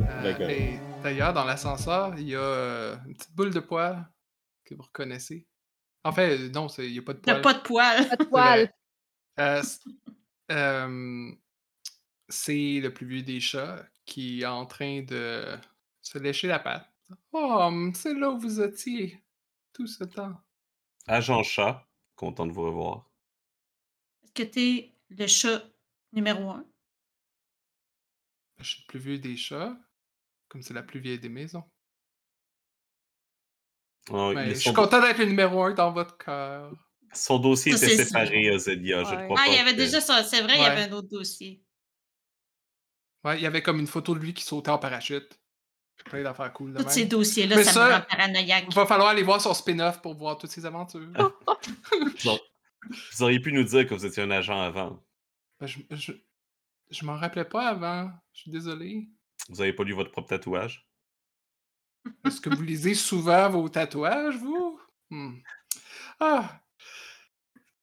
Euh, et D'ailleurs, dans l'ascenseur, il y a euh, une petite boule de poil que vous reconnaissez. En fait, euh, non, c'est- il n'y a pas de poil. pas de poils. Pas de poil. Euh, euh, c'est le plus vieux des chats qui est en train de se lécher la patte. Oh, c'est là où vous étiez tout ce temps. Agent chat, content de vous revoir. Est-ce que t'es le chat numéro un? Je suis le plus vieux des chats, comme c'est la plus vieille des maisons. Oh, Mais il- je suis content d'être le numéro un dans votre cœur. Son dossier Ça, était séparé, Ozélia. Je Ouais. crois Ah, pas il y avait que- déjà ça. C'est vrai, il y avait un autre dossier. Ouais, il y avait comme une photo de lui qui sautait en parachute. Plein d'affaires cool Tous ces dossiers-là, ça, ça- me rend paranoïaque. Il va falloir aller voir son spin-off pour voir toutes ses aventures. Vous aur- vous auriez pu nous dire que vous étiez un agent avant. Ben, je je, je m'en rappelais pas avant. Je suis désolé. Vous avez pas lu votre propre tatouage? Est-ce que vous lisez souvent vos tatouages, vous? Hmm. Ah!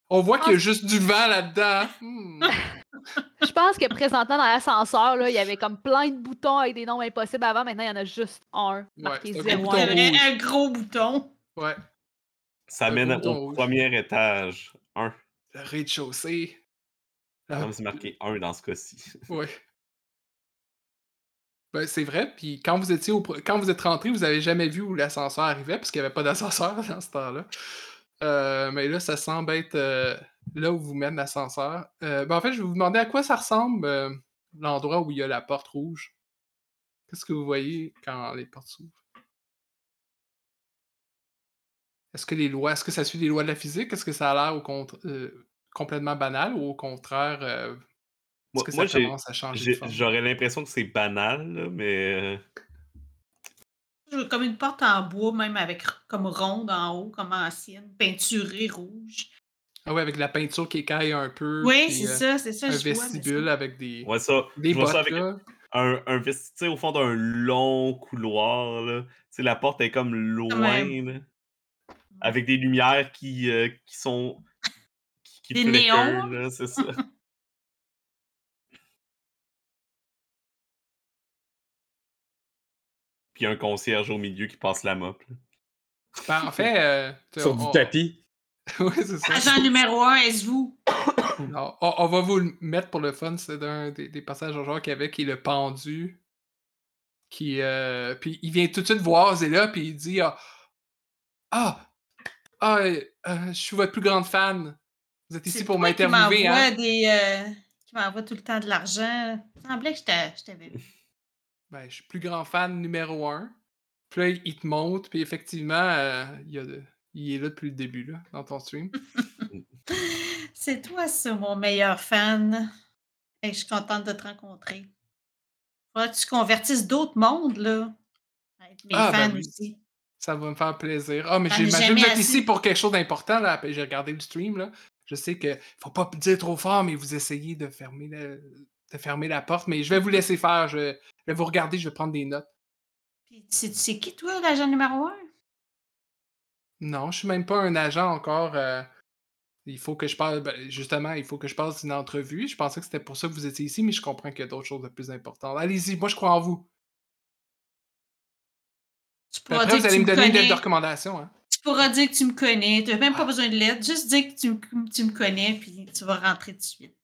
On voit qu'il y a juste du vent là-dedans. Hmm. Je pense que présentement dans l'ascenseur, là, il y avait comme plein de boutons avec des noms impossibles avant. Maintenant, il y en a juste un marqué c'est un zéro. bouton Il y avait rouge. un gros bouton. Ouais, Ça Un mène au rouge. premier étage. Un. le rez-de-chaussée. Ah, Comme c'est marqué un dans ce cas-ci. Ouais. Ben, c'est vrai, puis quand vous étiez au quand vous êtes rentré, vous avez jamais vu où l'ascenseur arrivait, parce qu'il n'y avait pas d'ascenseur dans ce temps-là. Euh, mais là, ça semble être euh, là où vous mène l'ascenseur. Euh, ben, en fait, je vais vous demander à quoi ça ressemble l'endroit où il y a la porte rouge. Qu'est-ce que vous voyez quand les portes s'ouvrent? Est-ce que les lois, est-ce que ça suit les lois de la physique? Est-ce que ça a l'air complètement banal ou au contraire, est-ce Moi, que ça moi, commence à changer j'aurais l'impression que c'est banal, là, mais. Je veux Comme une porte en bois, même avec comme ronde en haut, comme ancienne, peinturée rouge. Ah ouais, avec la peinture qui écaille un peu. Oui, c'est euh, ça, c'est ça. Un je vois, vestibule ça- avec des, Ouais, ça. des je vois bottes, ça avec là. un, un vesti- tu sais, au fond d'un long couloir, là. La porte est comme loin, là, avec des lumières qui, euh, qui sont. qui, qui Des néons. là, c'est ça. Puis un concierge au milieu qui passe la mop. Ben, en fait, euh, Sur on- du tapis. ouais, c'est ça. Agent numéro un, est-ce vous? On, on va vous le mettre pour le fun. C'est un des, des passages au genre qu'il y avait qui est le pendu. Qui, euh, puis il vient tout de suite voir Zéla, puis il dit Ah, ah, ah, euh, je suis votre plus grande fan. Vous êtes ici pour m'interviewer, m'envoie hein? des. euh, qui m'envoie tout le temps de l'argent. Il semblait que je t'avais vu. Ben, je suis plus grand fan numéro un. Puis là, il te montre, puis effectivement, euh, il, y a de- il est là depuis le début, là, dans ton stream. C'est toi, ça, mon meilleur fan. Et je suis contente de te rencontrer. Faudrait que tu convertisses d'autres mondes, là? Avec mes Ah, ben fans oui. aussi. Ça va me faire plaisir. Ah, mais j'imagine que vous êtes ici pour quelque chose d'important, là. J'ai regardé le stream, là. Je sais que faut pas dire trop fort, mais vous essayez de fermer, le- de fermer la porte. Mais je vais vous laisser faire. Je vais vous regarder, je vais prendre des notes. Puis, c'est c'est qui, toi, l'agent numéro un? Non, je suis même pas un agent encore. euh, il faut que je parle. ben, justement, il faut que je passe une entrevue. Je pensais que c'était pour ça que vous étiez ici, mais je comprends qu'il y a d'autres choses de plus importantes. Allez-y, moi je crois en vous. Tu pourras après, dire vous que allez tu me donner une lettre connais. de recommandation. Hein? Tu pourras dire que tu me connais. Tu n'as même pas Ah. besoin de lettre. Juste dire que tu me, tu me connais, puis tu vas rentrer tout de suite.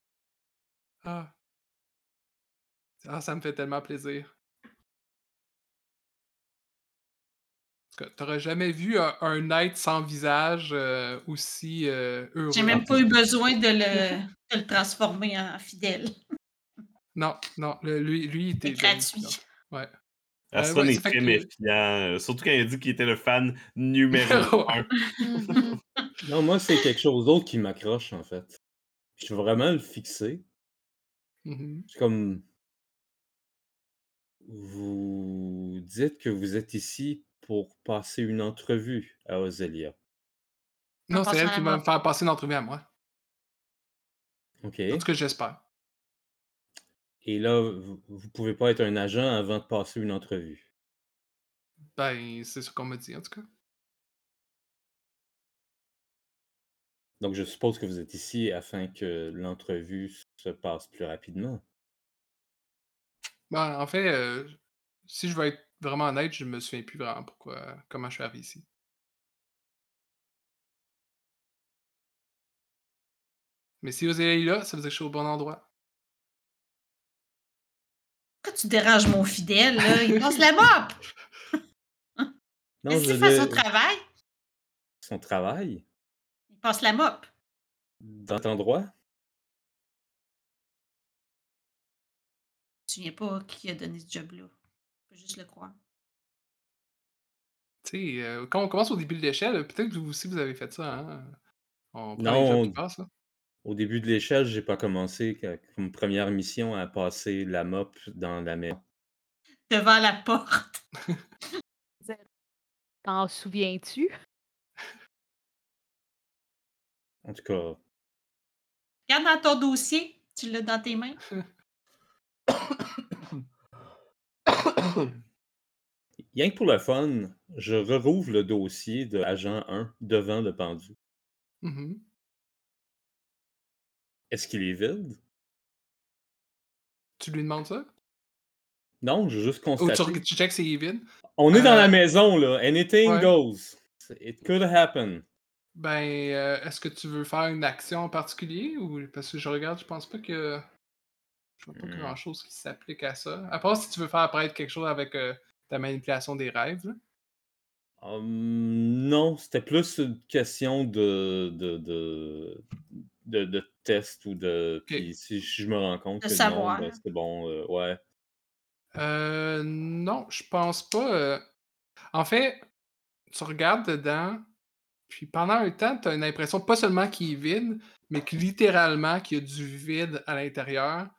Ah. Ah, ça me fait tellement plaisir. Parce que t'aurais jamais vu un, un être sans visage euh, aussi euh, heureux. J'ai même pas eu besoin de le, de le transformer en fidèle. Non, non, le- lui, lui, il était gratuit. Ouais. Aston Euh, ouais, est très que- méfiant, euh, surtout quand il a dit qu'il était le fan numéro un. Non, moi, c'est quelque chose d'autre qui m'accroche, en fait. Je veux vraiment le fixer. Mhm. C'est comme. Vous dites que vous êtes ici pour passer une entrevue à Ozelia. Non, c'est elle qui va me faire passer une entrevue à moi. OK. En tout cas, j'espère. Et là, vous vous pouvez pas être un agent avant de passer une entrevue? Ben, c'est ce qu'on m'a dit, en tout cas. Donc je suppose que vous êtes ici afin que l'entrevue se passe plus rapidement? Ben, en fait, heu, si je veux être vraiment honnête, je me souviens plus vraiment pourquoi comment je suis arrivé ici. Mais si vous allez là, ça veut dire que je suis au bon endroit. Pourquoi tu déranges mon fidèle, là? Il passe la mop! Non, je faire son travail? son travail? Il passe la mop. Dans cet endroit? Souviens pas qui a donné ce job-là. Faut juste le croire. Tu sais, heu, quand on commence au début de l'échelle, peut-être que vous aussi vous avez fait ça, hein? On Non, là. au début de l'échelle, j'ai pas commencé comme première mission à passer la mop dans la maison. Devant la porte. T'en souviens-tu? En tout cas, Regarde dans ton dossier. Tu l'as dans tes mains. rien que pour le fun, je rouvre le dossier de agent 1 devant le pendu. Mmh Est-ce qu'il est vide? Tu lui demandes ça? Non, j'ai juste Ou tu tu checkes s'il est vide? On est dans la Euh maison, là. Anything ouais. goes. It could happen. Ben, heu, est-ce que tu veux faire une action en particulier ou parce que je regarde, je pense pas que je vois pas Mmh. grand-chose qui s'applique à ça. À part si tu veux faire apparaître quelque chose avec, heu, ta manipulation des rêves, là. Hum, non, c'était plus une question de de de de de test ou de puis si je me rends compte De que non, ben, c'est bon, heu, ouais. Heu, non, je pense pas, en fait, tu regardes dedans, puis pendant un temps, tu as une impression pas seulement qu'il est vide, mais que littéralement qu'il y a du vide à l'intérieur,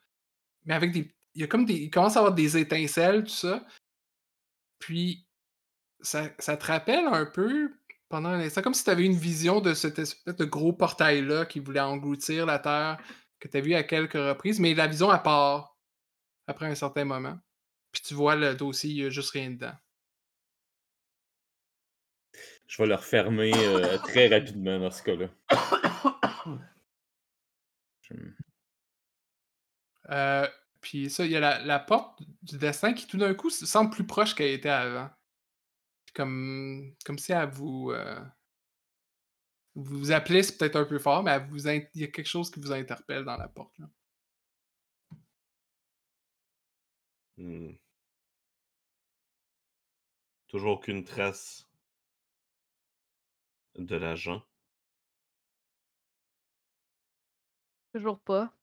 mais avec des il y a comme des il commence à avoir des étincelles, tout ça. Puis ça ça te rappelle un peu, pendant un instant, comme si tu avais une vision de cette espèce de gros portail-là qui voulait engloutir la Terre, que tu as vu à quelques reprises, mais la vision, elle part après un certain moment. Puis tu vois le dossier, il y a juste rien dedans. Je vais le refermer, heu, très rapidement dans ce cas-là. Je Heu, puis ça, il y a la la porte du destin qui tout d'un coup semble plus proche qu'elle était avant. Comme comme si elle vous, heu vous appelez, c'est peut-être un peu fort, mais elle vous il y a quelque chose qui vous interpelle dans la porte, là. Mmh. Toujours aucune trace de l'agent. Toujours pas.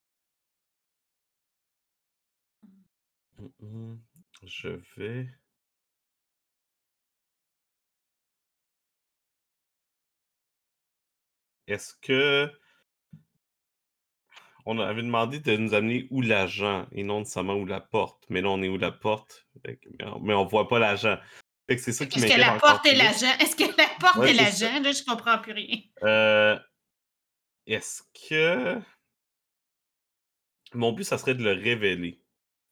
Mmh. Je vais Est-ce que on avait demandé de nous amener où l'agent et non nécessairement où la porte, mais là, on est où la porte? Fait que mais on mais on voit pas l'agent. Fait que c'est ça qui Est-ce que m'inquiète la encore porte est plus. l'agent? Est-ce que la porte Ouais, est c'est ça. l'agent? Là, je comprends plus rien. Heu, est-ce que mon but, ça serait de le révéler.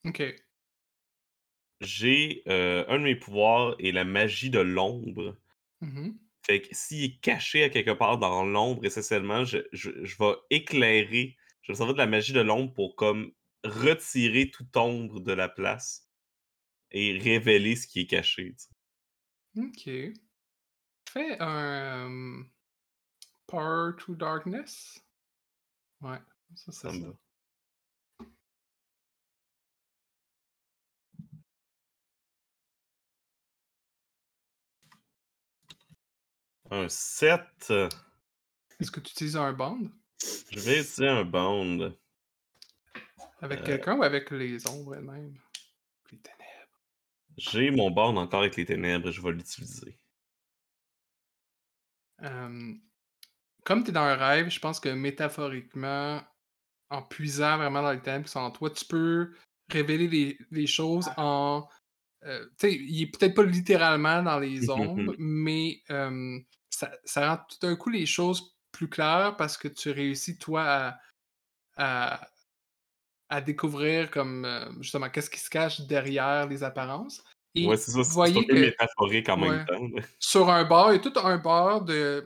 OK. J'ai, heu, un de mes pouvoirs est la magie de l'ombre. Mmh Fait que s'il est caché à quelque part dans l'ombre, essentiellement, je je je vais éclairer, je vais servir de la magie de l'ombre pour comme retirer toute ombre de la place et révéler ce qui est caché, tu sais. OK. Fais un, hem, Power to Darkness? Ouais, ça, c'est Ça me Un 7. Est-ce que tu utilises un bond? Je vais utiliser un bond. Avec Heu quelqu'un ou avec les ombres elles-mêmes? Les ténèbres. J'ai mon bond encore avec les ténèbres, je vais l'utiliser. Comme tu es dans un rêve, je pense que métaphoriquement, en puisant vraiment dans les ténèbres qui sont en toi, tu peux révéler les les choses en, heu, tu sais, il est peut-être pas littéralement dans les ombres, mais, ça ça rend tout d'un coup les choses plus claires parce que tu réussis toi à à, à découvrir comme euh, justement qu'est-ce qui se cache derrière les apparences. Et Ouais, c'est ça. C'est voyez que métaphorique en ouais, même temps. sur un bord, il y a tout un bord de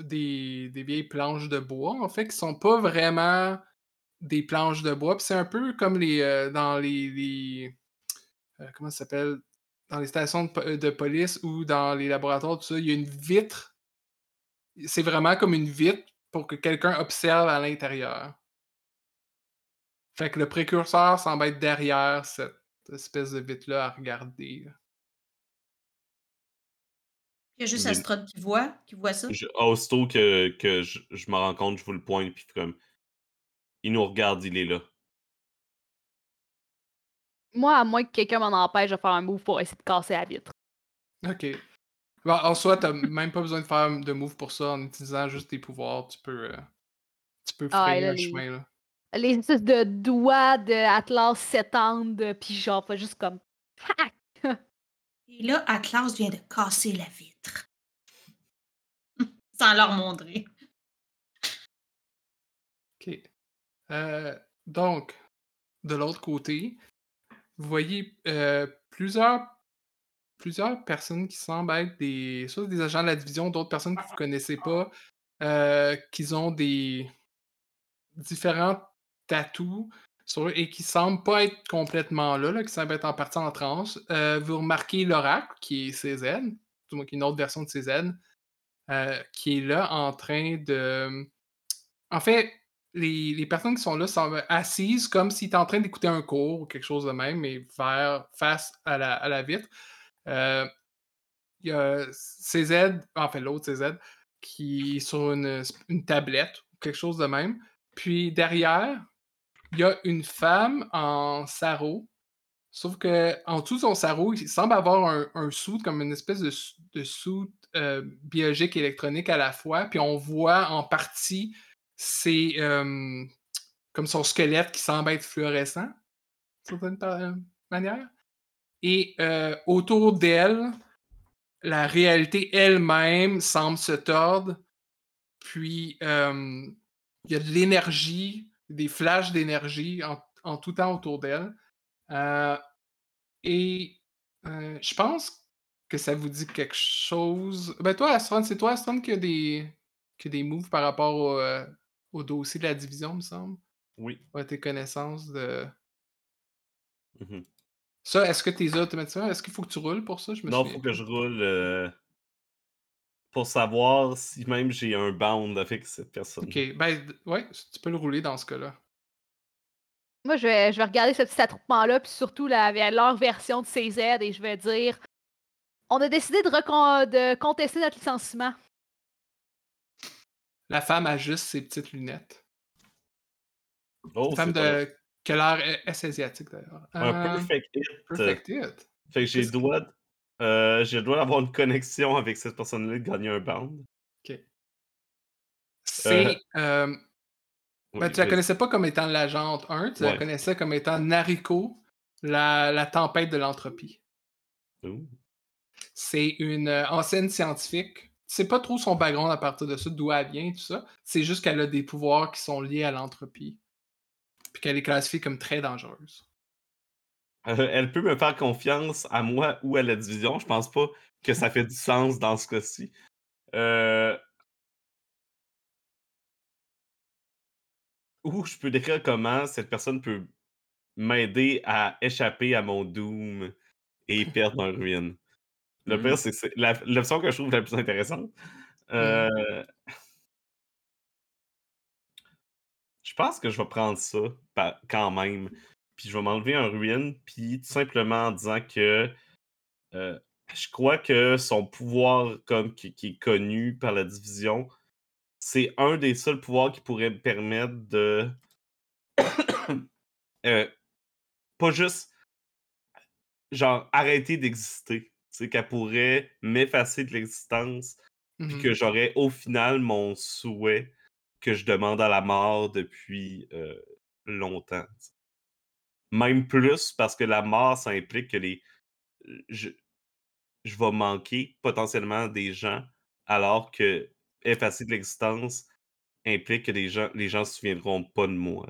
des, des vieilles planches de bois, en fait, qui sont pas vraiment des planches de bois. Puis c'est un peu comme les euh, dans les, les- euh, comment ça s'appelle? Dans les stations de, de police ou dans les laboratoires, tout ça, il y a une vitre. C'est vraiment comme une vitre pour que quelqu'un observe à l'intérieur. Fait que le précurseur semble être derrière cette espèce de vitre-là à regarder. Il y a juste Mais Astrod qui voit, qui voit ça? je- aussitôt que, que je, je me rends compte, je vous le pointe, puis comme. Il nous regarde, il est là. Moi, à moins que quelqu'un m'en empêche de faire un move pour essayer de casser la vitre. Ok. Bon, en soi, t'as même pas besoin de faire de move pour ça en utilisant juste tes pouvoirs. Tu peux, euh, tu peux Ah, frayer et là, un les- chemin. Là. Les espèces de doigts de Atlas s'étendent, puis genre, fait juste comme. Hack! Et là, Atlas vient de casser la vitre. Sans leur montrer. Ok. Euh, donc, de l'autre côté, vous voyez euh, plusieurs, plusieurs personnes qui semblent être des, soit des agents de la division, d'autres personnes que vous ne connaissez pas, euh, qui ont des différents tatous sur eux et qui semblent pas être complètement là, là, qui semblent être en partie en transe. Euh, vous remarquez l'oracle, qui est CZ, du qui est une autre version de CZ, euh, qui est là en train de. En fait, les, les personnes qui sont là semblent assises comme s'ils étaient en train d'écouter un cours ou quelque chose de même, mais vers, face à la, à la vitre. Euh, Il y a CZ, en fait l'autre CZ, qui est sur une, une tablette ou quelque chose de même. Puis derrière, il y a une femme en sarrau. Sauf que en dessous de son sarrau, il semble avoir un, suit, comme une espèce de, de suit euh, biologique électronique à la fois. Puis on voit en partie c'est euh, comme son squelette qui semble être fluorescent, d'une certaine manière. Et euh, autour d'elle, la réalité elle-même semble se tordre. Puis euh, il y a de l'énergie, des flashs d'énergie en, en tout temps autour d'elle. Euh, et je pense que ça vous dit quelque chose. Ben toi, Astron, c'est toi, Astron, qui a des, qui a des moves par rapport au, au dossier de la division, me semble. Oui. Ouais, tes connaissances de. Mhm. Ça, est-ce que t'es automatiquement? Est-ce qu'il faut que tu roules pour ça? Je me Non, souviens faut que je roule euh, pour savoir si même j'ai un bound avec cette personne. Ok, ben ouais, tu peux le rouler dans ce cas-là. Moi, je vais, je vais regarder ce petit attroupement-là, puis surtout la, leur version de CZ, et je vais dire on a décidé de, contester notre licenciement. La femme a juste ses petites lunettes. Oh, Une femme c'est un, de. Qui a l'air euh, est asiatique d'ailleurs. un Euh, perfect hit. perfect hit. Fait que j'ai le droit, euh, j'ai le droit d'avoir une connexion avec cette personne-là, de gagner un bound. C'est. euh, Oui, ben, tu la connaissais pas comme étant l'agente 1, tu la connaissais comme étant Nariko, la, la tempête de l'entropie. C'est une euh, ancienne scientifique. Tu sais pas trop son background à partir de ça, d'où elle vient, tout ça. C'est juste qu'elle a des pouvoirs qui sont liés à l'entropie. Puis qu'elle est classifiée comme très dangereuse. Euh, elle peut me faire confiance à moi ou à la division. Je pense pas que ça fait du sens dans ce cas-ci. Euh... Ou je peux décrire comment cette personne peut m'aider à échapper à mon doom et perdre un ruine. Le pire, c'est que c'est la- l'option que je trouve la plus intéressante. Euh, Je pense que je vais prendre ça quand même. Puis je vais m'enlever un ruine, puis tout simplement en disant que euh, je crois que son pouvoir comme qui, qui est connu par la division, c'est un des seuls pouvoirs qui pourrait me permettre de euh, pas juste genre arrêter d'exister. C'est qu'elle pourrait m'effacer de l'existence, puis Mhm. que j'aurais au final mon souhait que je demande à la mort depuis euh, longtemps. Même plus parce que la mort, ça implique que les. Je, je vais manquer potentiellement des gens, alors que effacer de l'existence, implique que les gens les gens se souviendront pas de moi,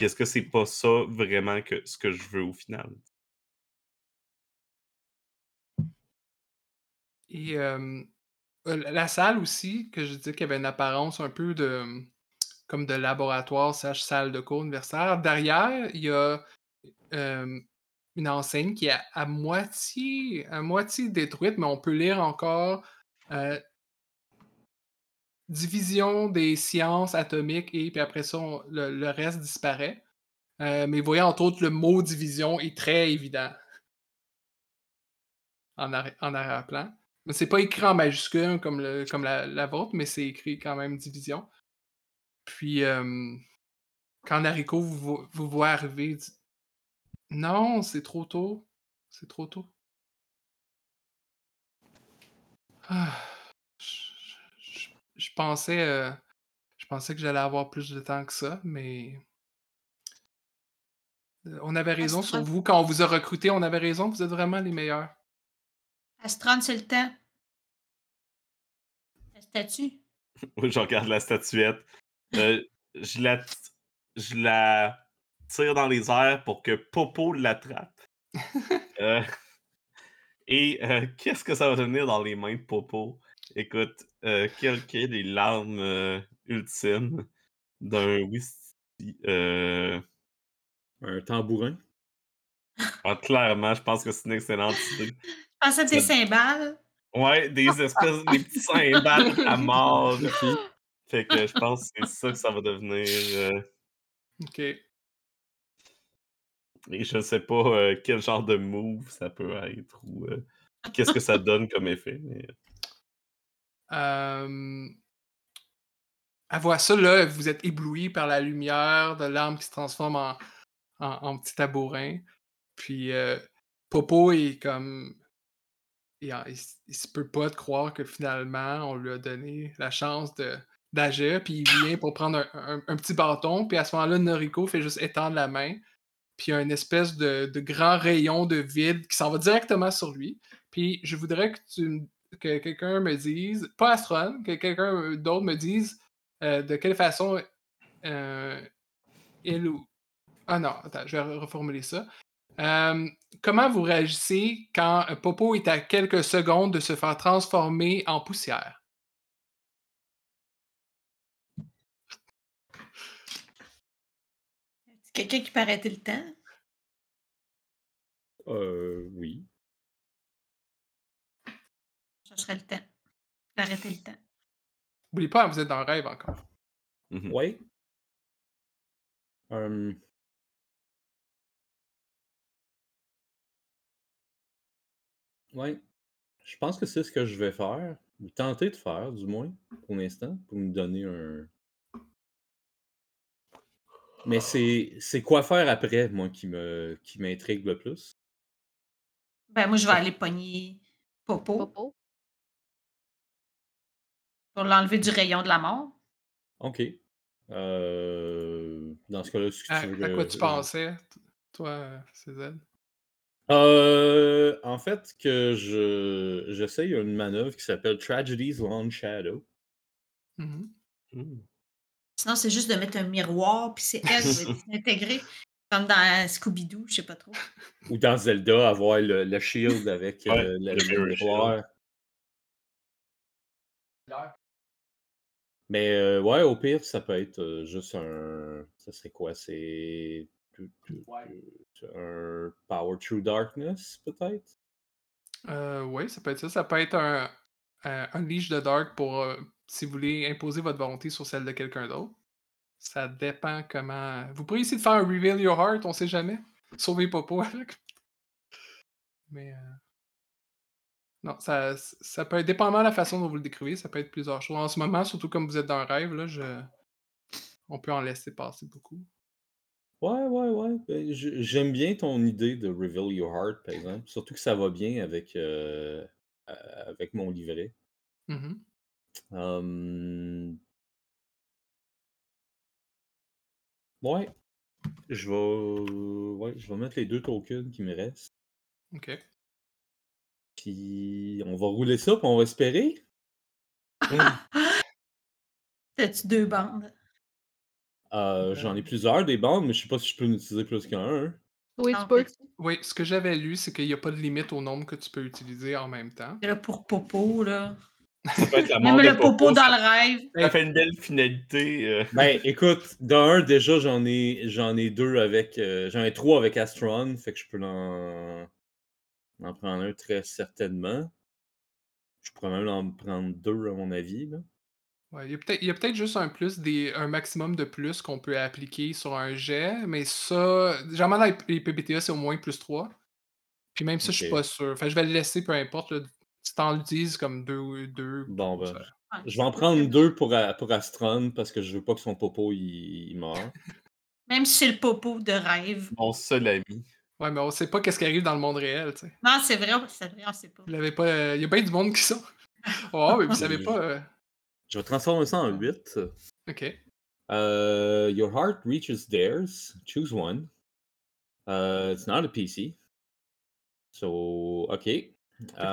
est-ce que c'est pas ça vraiment que ce que je veux au final? Et heu, la la salle aussi, que je disais qu'il y avait une apparence un peu de, mmh, comme de laboratoire slash salle de cours universitaire. Derrière, il y a, une enseigne qui est à moitié à moitié détruite, mais on peut lire encore, heu division des sciences atomiques et puis après ça, le reste disparaît. Heu, mais vous voyez entre autres le mot division est très évident. En arrière-plan. Mais c'est pas écrit en majuscule comme le comme la la vôtre, mais c'est écrit quand même division. Puis, quand Nariko vous vo vous voit arriver, il dit: «Non, c'est trop tôt, c'est trop tôt». Ah, je pensais, heu, je pensais que j'allais avoir plus de temps que ça, mais heu, on avait raison sur vous quand on vous a recrutés, on avait raison, vous êtes vraiment les meilleurs. Astron, c'est le temps. La statue. Oui, je regarde la statuette. Heu, je la t je la tire dans les airs pour que Popo l'attrape. Heu et heu, qu'est-ce que ça va devenir dans les mains de Popo? Écoute, quelles quelles les larmes, heu, ultimes d'un whisky, Un tambourin? Ah clairement, je pense que c'est une excellente idée. Pensais à tes Ça cymbales. Ouais, des espèces des petits cymbales à mort. Magnifique. Fait que je pense que c'est ça que ça va devenir, heu OK. et je sais pas, heu, quel genre de move ça peut être ou, heu, qu'est-ce que ça donne comme effet, mais Hem elle voit ça, là, vous êtes éblouis par la lumière de l'arme qui se transforme en en en petit tabourin. Puis, Popo est comme il il se peut pas de croire que finalement on lui a donné la chance d'agir, puis il vient pour prendre un un un petit bâton, puis à ce moment-là, Noriko fait juste étendre la main, puis il y a une espèce de de grand rayon de vide qui s'en va directement sur lui. Puis je voudrais que tu que quelqu'un me dise, pas Astron, que quelqu'un, d'autre me dise, heu, de quelle façon, heu, il ou ah non, attends, je vais re reformuler ça. Hem, comment vous réagissez quand, Popo est à quelques secondes de se faire transformer en poussière? Quelqu'un qui peut arrêter le temps? Heu, oui. Ça serait le temps. D'arrêter le temps. Oubliez pas, vous êtes dans le rêve encore. Mmh mh. Ouais. Hem Ouais. Je pense que c'est ce que je vais faire, ou tenter de faire du moins, pour l'instant, pour me donner un mais c'est c'est quoi faire après, moi, qui me qui m'intrigue le plus? Ben, moi, je vais aller pogner Popo Popo. pour l'enlever du rayon de la mort. OK. Heu, dans ce cas-là, est-ce que À tu veux à quoi tu pensais, toi, heu, Heu, en fait, que je j'essaye une manœuvre qui s'appelle Tragedy's Long Shadow. Mmh mh. Mmh. Sinon, c'est juste de mettre un miroir, puis c'est elle qui va être intégrée, comme dans Scooby-Doo, je sais pas trop. Ou dans Zelda, avoir le le shield avec, Ouais, heu, le le le mirror miroir. Mais, heu, ouais, au pire, ça peut être, heu, juste un ça serait quoi? C'est un Power Through Darkness, peut-être? Heu, oui, ça peut être ça. Ça peut être un un Unleash the Dark pour, heu, si vous voulez imposer votre volonté sur celle de quelqu'un d'autre. Ça dépend comment vous pourriez essayer de faire un Reveal Your Heart, on sait jamais. Sauver Popo avec. Mais, non, ça ça peut être dépendamment de la façon dont vous le décrivez, ça peut être plusieurs choses. En ce moment, surtout comme vous êtes dans un rêve, là, je on peut en laisser passer beaucoup. Ouais, ouais, ouais. Je j'aime bien ton idée de Reveal Your Heart, par exemple. Surtout que ça va bien avec, heu, a avec mon livret. Mmh Ouais. Je vais ouais, je vais mettre les 2 tokens qui me restent. OK. Puis on va rouler ça, puis on va espérer. Mmh. T'as-tu deux bandes? Euh, J'en ai plusieurs des bandes, mais je sais pas si je peux en utiliser plus qu'un. hein. Oui, tu peux. fait Oui, ce que j'avais lu, c'est qu'il n'y a pas de limite au nombre que tu peux utiliser en même temps. là pour Popo, là. Ça peut être la mort Même de le Popo Popo, dans ça- le rêve. Ça fait une belle finalité. euh. Ben, écoute, d'un, déjà, j'en ai, j'en ai deux avec. euh, j'en ai trois avec Astron, fait que je peux en, en prendre un très certainement. Je pourrais même en prendre deux, à mon avis. Là. Ouais, il y a peut-être il y a peut-être juste un plus des un maximum de plus qu'on peut appliquer sur un jet, mais ça, généralement dans les les PBTA, c'est au moins plus 3. Puis même ça, je suis Ok. pas sûr. Fait que je vais le laisser, peu importe. Là, si t'en utilises comme deux, ou deux Bon, ben, ça- Ouais. je vais en prendre deux pour, A- pour Astron parce que je veux pas que son popo il, il meure. Même si c'est le Popo de rêve. Mon seul ami. Ouais, mais on sait pas qu'est-ce qui arrive dans le monde réel, tu sais. Non, c'est vrai, c'est vrai, on sait pas. Vous l'avez pas. euh, Il y a bien du monde qui sont. Oh, mais vous savez pas. euh, Je vais transformer ça en 8. Ok. Uh, your heart reaches theirs. Choose one. Uh, it's not a PC. So, OK.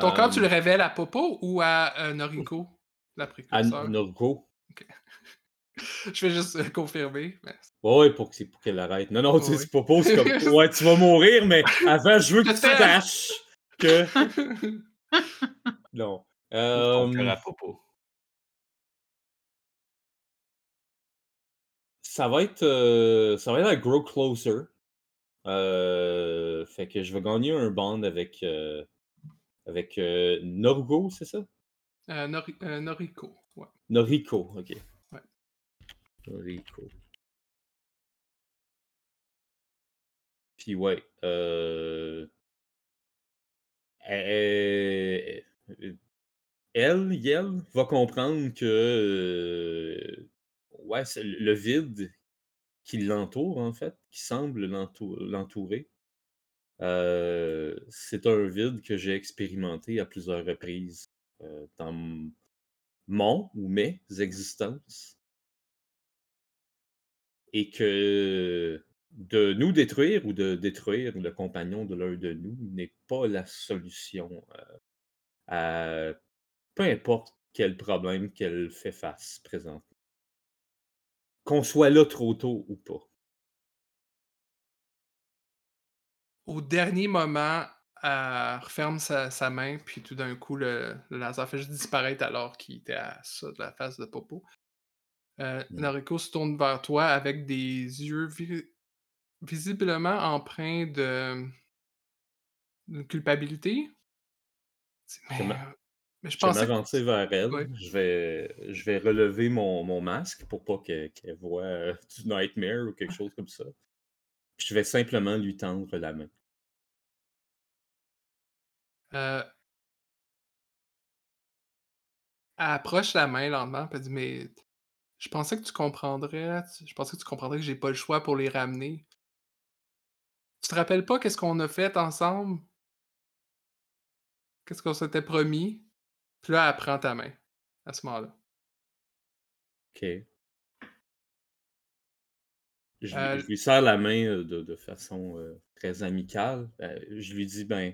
Ton cœur, tu le Um, révèles à Popo ou à euh, Noriko, la à précurseur? Norgo. Je vais juste euh, confirmer. mais- Ouais, pour, que- pour qu'elle arrête. Non, non, tu sais, Ouais. c'est comme. Ouais, tu vas mourir, mais avant, je veux que tu saches que. Non. Ton cœur Euh, à Popo. Ça va être. euh, ça va être à Grow Closer. Euh, fait que je vais gagner un band avec. euh, avec euh, Norgo, c'est ça? Euh, Nori- Noriko. Ouais. Noriko, ok. Ouais. Noriko. Puis ouais. Elle, Yel, va comprendre que ouais, le vide qui l'entoure, en fait, qui semble l'entou- l'entourer, euh, c'est un vide que j'ai expérimenté à plusieurs reprises euh, dans mon ou mes existences. Et que de nous détruire ou de détruire le compagnon de l'un de nous n'est pas la solution euh, à peu importe quel problème qu'elle fait face présentement. Qu'on soit là trop tôt ou pas. Au dernier moment, elle referme sa, sa main, puis tout d'un coup, le, le laser fait juste disparaître alors qu'il était à ça de la face de Popo. Euh, Mm. Noriko se tourne vers toi avec des yeux vi- visiblement empreints de, de culpabilité. Mais, mais je Je vais que- m'avancer vers elle. Je, vais, je vais relever mon, mon masque pour pas qu'elle qu'elle voie euh, du nightmare ou quelque chose comme ça. Puis je vais simplement lui tendre la main. Euh, elle approche la main lentement, elle dit Mais je pensais que tu comprendrais. Je pensais que tu comprendrais que j'ai pas le choix pour les ramener. Tu te rappelles pas qu'est-ce qu'on a fait ensemble? Qu'est-ce qu'on s'était promis? Puis là, elle prend ta main à ce moment-là. OK. Je, lui- Euh, je lui serre la main euh, de, de façon euh, très amicale. Euh, je lui dis ben,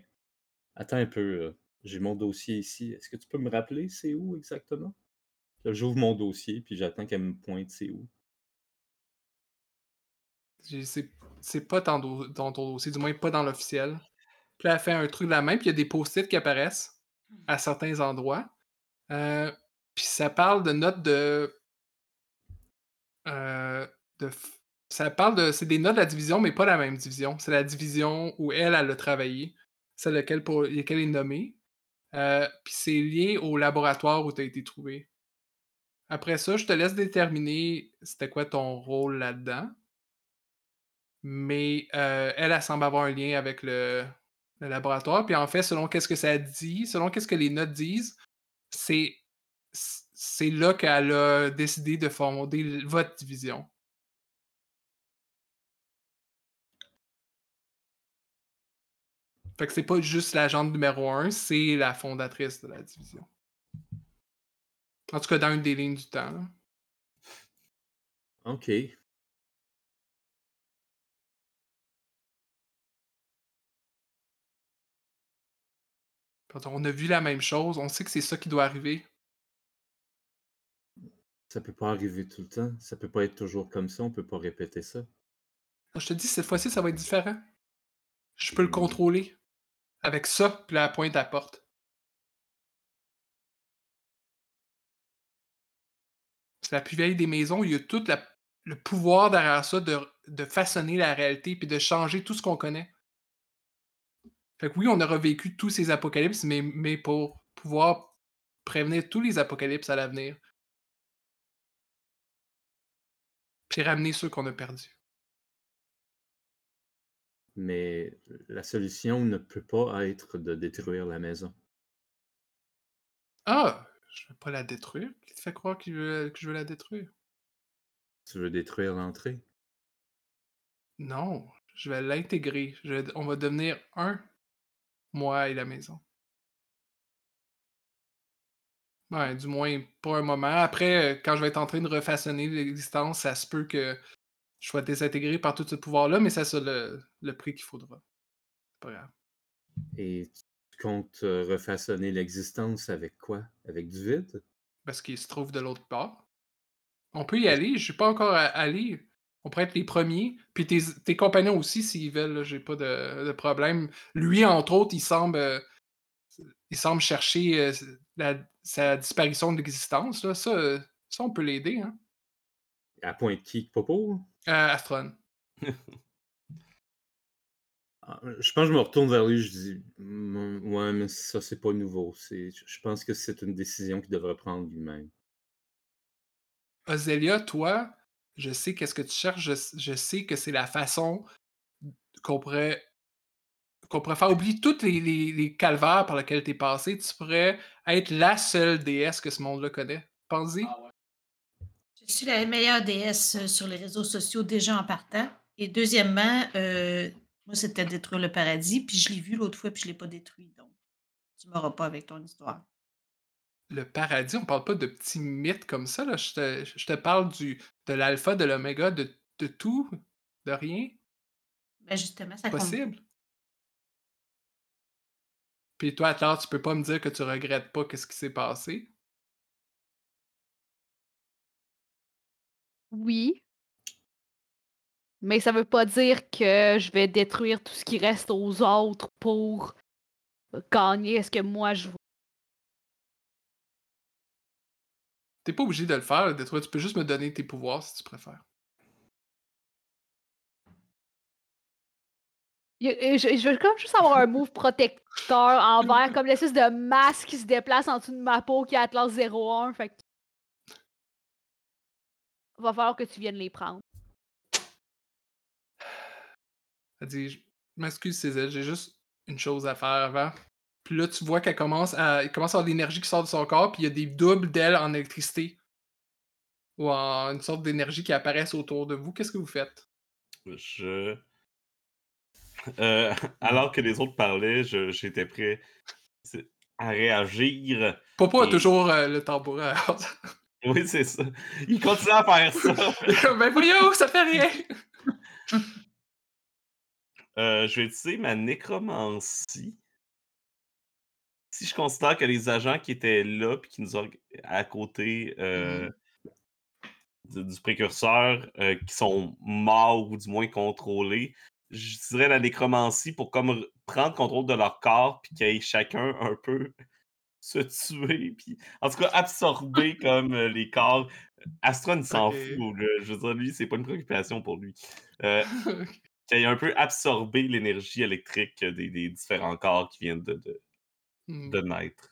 attends un peu, j'ai mon dossier ici. Est-ce que tu peux me rappeler c'est où exactement? J'ouvre mon dossier puis j'attends qu'elle me pointe c'est où. C'est pas dans ton dossier, du moins pas dans l'officiel. Puis là, elle fait un truc de la main, puis il y a des post-it qui apparaissent à certains endroits. Euh, puis ça parle de notes de. euh, ça parle de. C'est des notes de la division, mais pas la même division. C'est la division où elle, elle a travaillé. Celle laquelle, pour laquelle est nommée. Euh, puis c'est lié au laboratoire où tu as été trouvé. Après ça, je te laisse déterminer c'était quoi ton rôle là-dedans. Mais elle, elle semble avoir un lien avec le, le laboratoire. Puis en fait, selon qu'est-ce que ça dit, selon qu'est-ce que les notes disent, c'est c'est là qu'elle a décidé de fonder votre division. Fait que c'est pas juste l'agente numéro un, c'est la fondatrice de la division. En tout cas, dans une des lignes du temps. OK. Quand on a vu la même chose, on sait que c'est ça qui doit arriver. Ça peut pas arriver tout le temps. Ça peut pas être toujours comme ça. On peut pas répéter ça. Je te dis, cette fois-ci, ça va être différent. Je peux le Hmm. contrôler. Avec ça, puis la pointe à la porte. C'est la plus vieille des maisons. Il y a tout la- le pouvoir derrière ça de, de façonner la réalité puis de changer tout ce qu'on connaît. Fait que oui, on aura vécu tous ces apocalypses, mais, mais pour pouvoir prévenir tous les apocalypses à l'avenir. Puis ramener ceux qu'on a perdus. Mais la solution ne peut pas être de détruire la maison. Ah! Je vais pas la détruire. Qui te fait croire que je veux, que je veux la détruire? Tu veux détruire l'entrée? Non, je vais l'intégrer. On va devenir un, moi et la maison. Ouais, du moins pour un moment. Après, euh, quand je vais être en train de refaçonner l'existence, ça se peut que je sois désintégré par tout ce pouvoir-là, mais c'est ça le, le prix qu'il faudra. C'est pas grave. Et tu comptes euh, refaçonner l'existence avec quoi? Avec du vide? Parce qu'il se trouve de l'autre part. On peut y aller, je suis pas encore allé. On pourrait être les premiers. Puis tes, tes compagnons aussi, s'ils veulent, j'ai pas de, de problème. Lui, entre autres, il semble. euh, il semble chercher euh, la- sa disparition de l'existence. là. Ça, euh, ça, on peut l'aider. Hein? À point de qui? Popo? Euh, Astron. Ah, Je pense que je me retourne vers lui, je dis Mm, Ouais, mais ça, c'est pas nouveau. C'est- Je pense que c'est une décision qu'il devrait prendre lui-même. Ozelia, toi, je sais qu'est-ce que tu cherches. Je, sais que c'est la façon qu'on pourrait qu'on pourrait faire oublier tous les, calvaires par lesquels tu es passé. Tu pourrais être la seule déesse que ce monde-là connaît. Pense-y. Je suis la meilleure déesse euh, sur les réseaux sociaux déjà en partant. Et deuxièmement, euh, moi, c'était détruire le paradis, puis je l'ai vu l'autre fois, puis je ne l'ai pas détruit. Donc, tu ne m'auras pas avec ton histoire. Le paradis, on parle pas de petits mythes comme ça. Là. Je, te, je te parle du, de l'alpha, de l'oméga, de, de tout, de rien Ben justement, ça compte. possible. Puis toi, Atlas, tu peux pas me dire que tu regrettes pas qu'est-ce qui s'est passé? Oui. Mais ça veut pas dire que je vais détruire tout ce qui reste aux autres pour gagner ce que moi je T'es pas obligé de le faire, le détruire. Tu peux juste me donner tes pouvoirs si tu préfères. A- Je, je veux comme juste avoir un move protecteur envers, comme l'espèce de masque qui se déplace en dessous de ma peau qui est Atlas 01. Fait que. Va falloir que tu viennes les prendre. Elle dit Je m'excuse, Cézanne, j'ai juste une chose à faire avant. Puis là, tu vois qu'elle commence à. Commence à avoir de l'énergie qui sort de son corps, puis il y a des doubles d'elle en électricité. Ou en une sorte d'énergie qui apparaissent autour de vous. Qu'est-ce que vous faites? Je. Euh, alors que les autres parlaient, je- j'étais prêt à réagir. Popo a toujours euh, le tambourin. Oui, c'est ça. Il continue à faire ça. ben voyons, ça fait rien Euh, je vais utiliser ma nécromancie. Si je considère que les agents qui étaient là puis qui nous ont à côté euh, du, du précurseur, euh, qui sont morts ou du moins contrôlés, j'utiliserais la nécromancie pour comme prendre contrôle de leur corps puis qu'ils aient chacun un peu se tuer puis en tout cas absorber comme euh, les corps. Astron il s'en fout, là. je veux dire lui c'est pas une préoccupation pour lui. Euh, qui ait un peu absorbé l'énergie électrique des, des différents corps qui viennent de, de. De naître.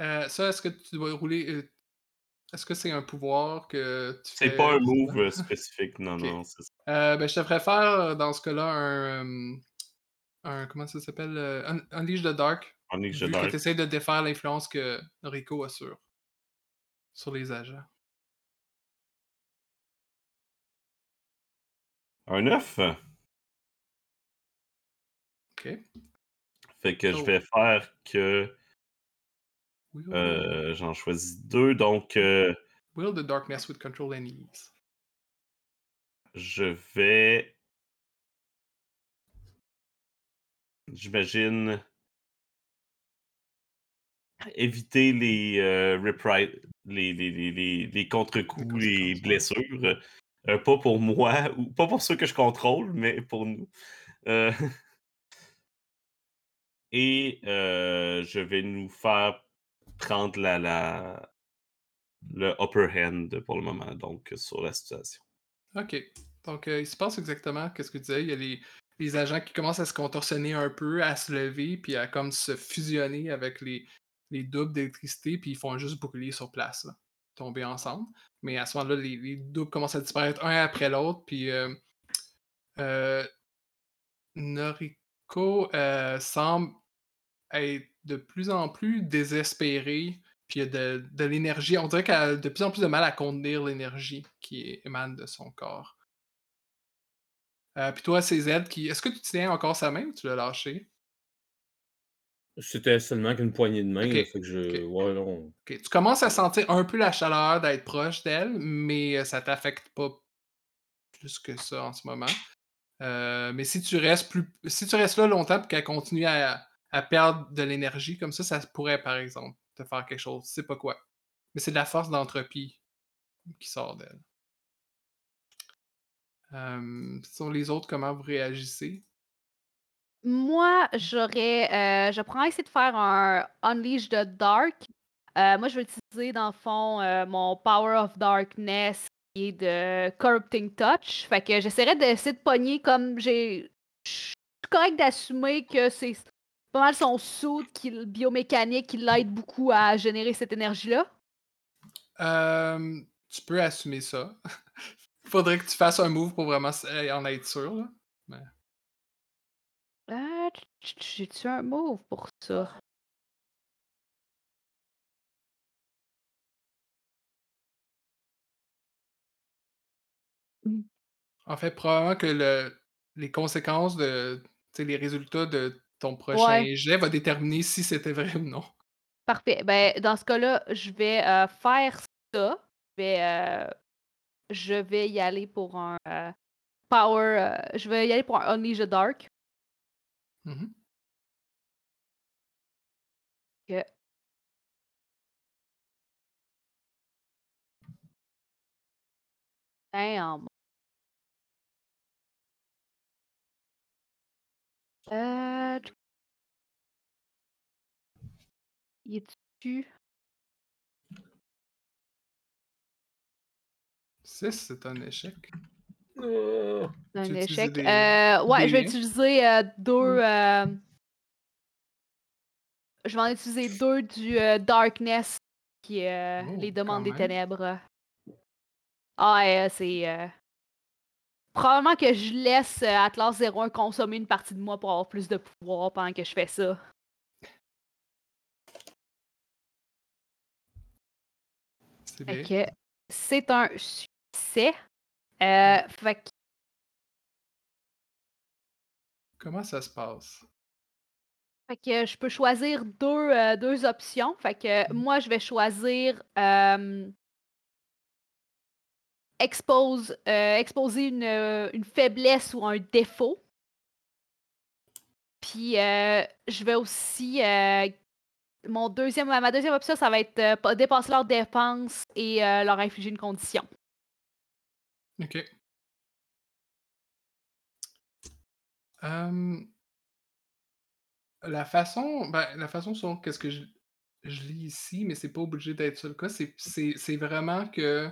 Euh, ça, est-ce que tu dois rouler. euh, Est-ce que c'est un pouvoir que tu C'est fais pas un move euh, spécifique, non, non. c'est ça. Euh, ben, je te ferais faire dans ce cas-là un. un comment ça s'appelle Un Unleash the Dark. Je Vu que dark. tu essaies de défaire l'influence que Rico a sur, sur les agents. Un œuf? Ok. Fait que je Oh. vais faire que euh, j'en choisis deux, donc euh, will the darkness with control and ease. je vais. J'imagine. éviter les, euh, repri- les, les, les, les- contre-coups, Les blessures. Euh, pas pour moi, ou pas pour ceux que je contrôle, mais pour nous. Et euh, je vais nous faire prendre la, la, le upper hand pour le moment, donc sur la situation. OK. Donc, euh, il se passe exactement ce que tu disais. Il y a les, les agents qui commencent à se contorsionner un peu, à se lever, puis à comme se fusionner avec les, les doubles d'électricité, puis ils font juste bouclier sur place, tomber ensemble. Mais à ce moment-là, les, les doubles commencent à disparaître un après l'autre, puis euh, euh, Noriko semble être de plus en plus désespérée, puis il y a de, de l'énergie. On dirait qu'elle a de plus en plus de mal à contenir l'énergie qui émane de son corps. Euh, puis toi, CZ, qui... est-ce que tu tiens encore sa main ou tu l'as lâché? C'était seulement qu'une poignée de main, Ok, là, fait que je. Ouais, Tu commences à sentir un peu la chaleur d'être proche d'elle, mais euh, ça t'affecte pas plus que ça en ce moment. Euh, mais si tu restes plus, si tu restes là longtemps et qu'elle continue à, à perdre de l'énergie comme ça, ça pourrait par exemple te faire quelque chose. Sais pas quoi. Mais c'est de la force d'entropie qui sort d'elle. Euh, sont les autres, comment vous réagissez? Moi, j'aurais. euh, je prends essayer de faire un Unleash the Dark. Euh, moi, je vais utiliser, dans le fond, euh, mon Power of Darkness qui est de Corrupting Touch. Fait que j'essaierais d'essayer de pogner comme j'ai. Je suis correct d'assumer que c'est pas mal son saut qui, biomécanique qui l'aide beaucoup à générer cette énergie-là? Euh, tu peux assumer ça. Faudrait que tu fasses un move pour vraiment euh, en être sûr. là. J- J'ai-tu un move pour ça? En fait, probablement que le, les conséquences de les résultats de ton prochain Ouais. jet va déterminer si c'était vrai ou non. Parfait. Ben, dans ce cas-là, je vais euh, faire ça. Je vais, euh, je vais y aller pour un euh, power. je vais y aller pour un Unleash the Dark. Damn. Euh... Il est-tu? 6, c'est un échec. Ah, C'est un Tu utilises échec. des- Euh, ouais, des je vais liens? utiliser euh, deux. Mm. euh, Je vais en utiliser deux du euh, Darkness, qui est euh, Oh, les demandes quand des même. ténèbres. Ah, ouais, c'est. euh, Probablement que je laisse euh, Atlas 01 consommer une partie de moi pour avoir plus de pouvoir pendant que je fais ça. C'est c'est un succès. Euh, fait que Comment ça se passe? Fait que je peux choisir deux, euh, deux options. Fait que Mhm. moi, je vais choisir euh, expose, euh, exposer une, euh, une faiblesse ou un défaut. Puis euh, je vais aussi. mon deuxième, ma deuxième option, ça va être pas- dépasser leur défense et leur infliger une condition. Ok. La façon, ben, la façon selon qu'est-ce que je, lis ici, mais c'est pas obligé d'être ça le cas, c'est vraiment que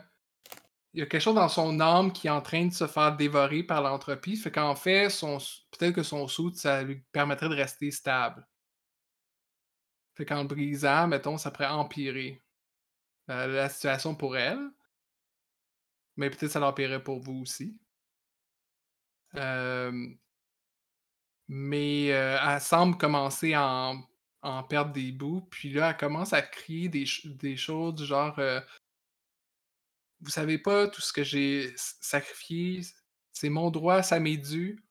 il y a quelque chose dans son âme qui est en train de se faire dévorer par l'entropie. Fait qu'en fait, son, peut-être que son soude, ça lui permettrait de rester stable. Fait qu'en le brisant, mettons, ça pourrait empirer euh, la situation pour elle. Mais peut-être ça l'empirerait pour vous aussi. Euh, mais euh, elle semble commencer à en, perdre des bouts. Puis là, elle commence à crier des, ch- des choses du genre Vous savez pas tout ce que j'ai sacrifié, c'est mon droit, ça m'est dû.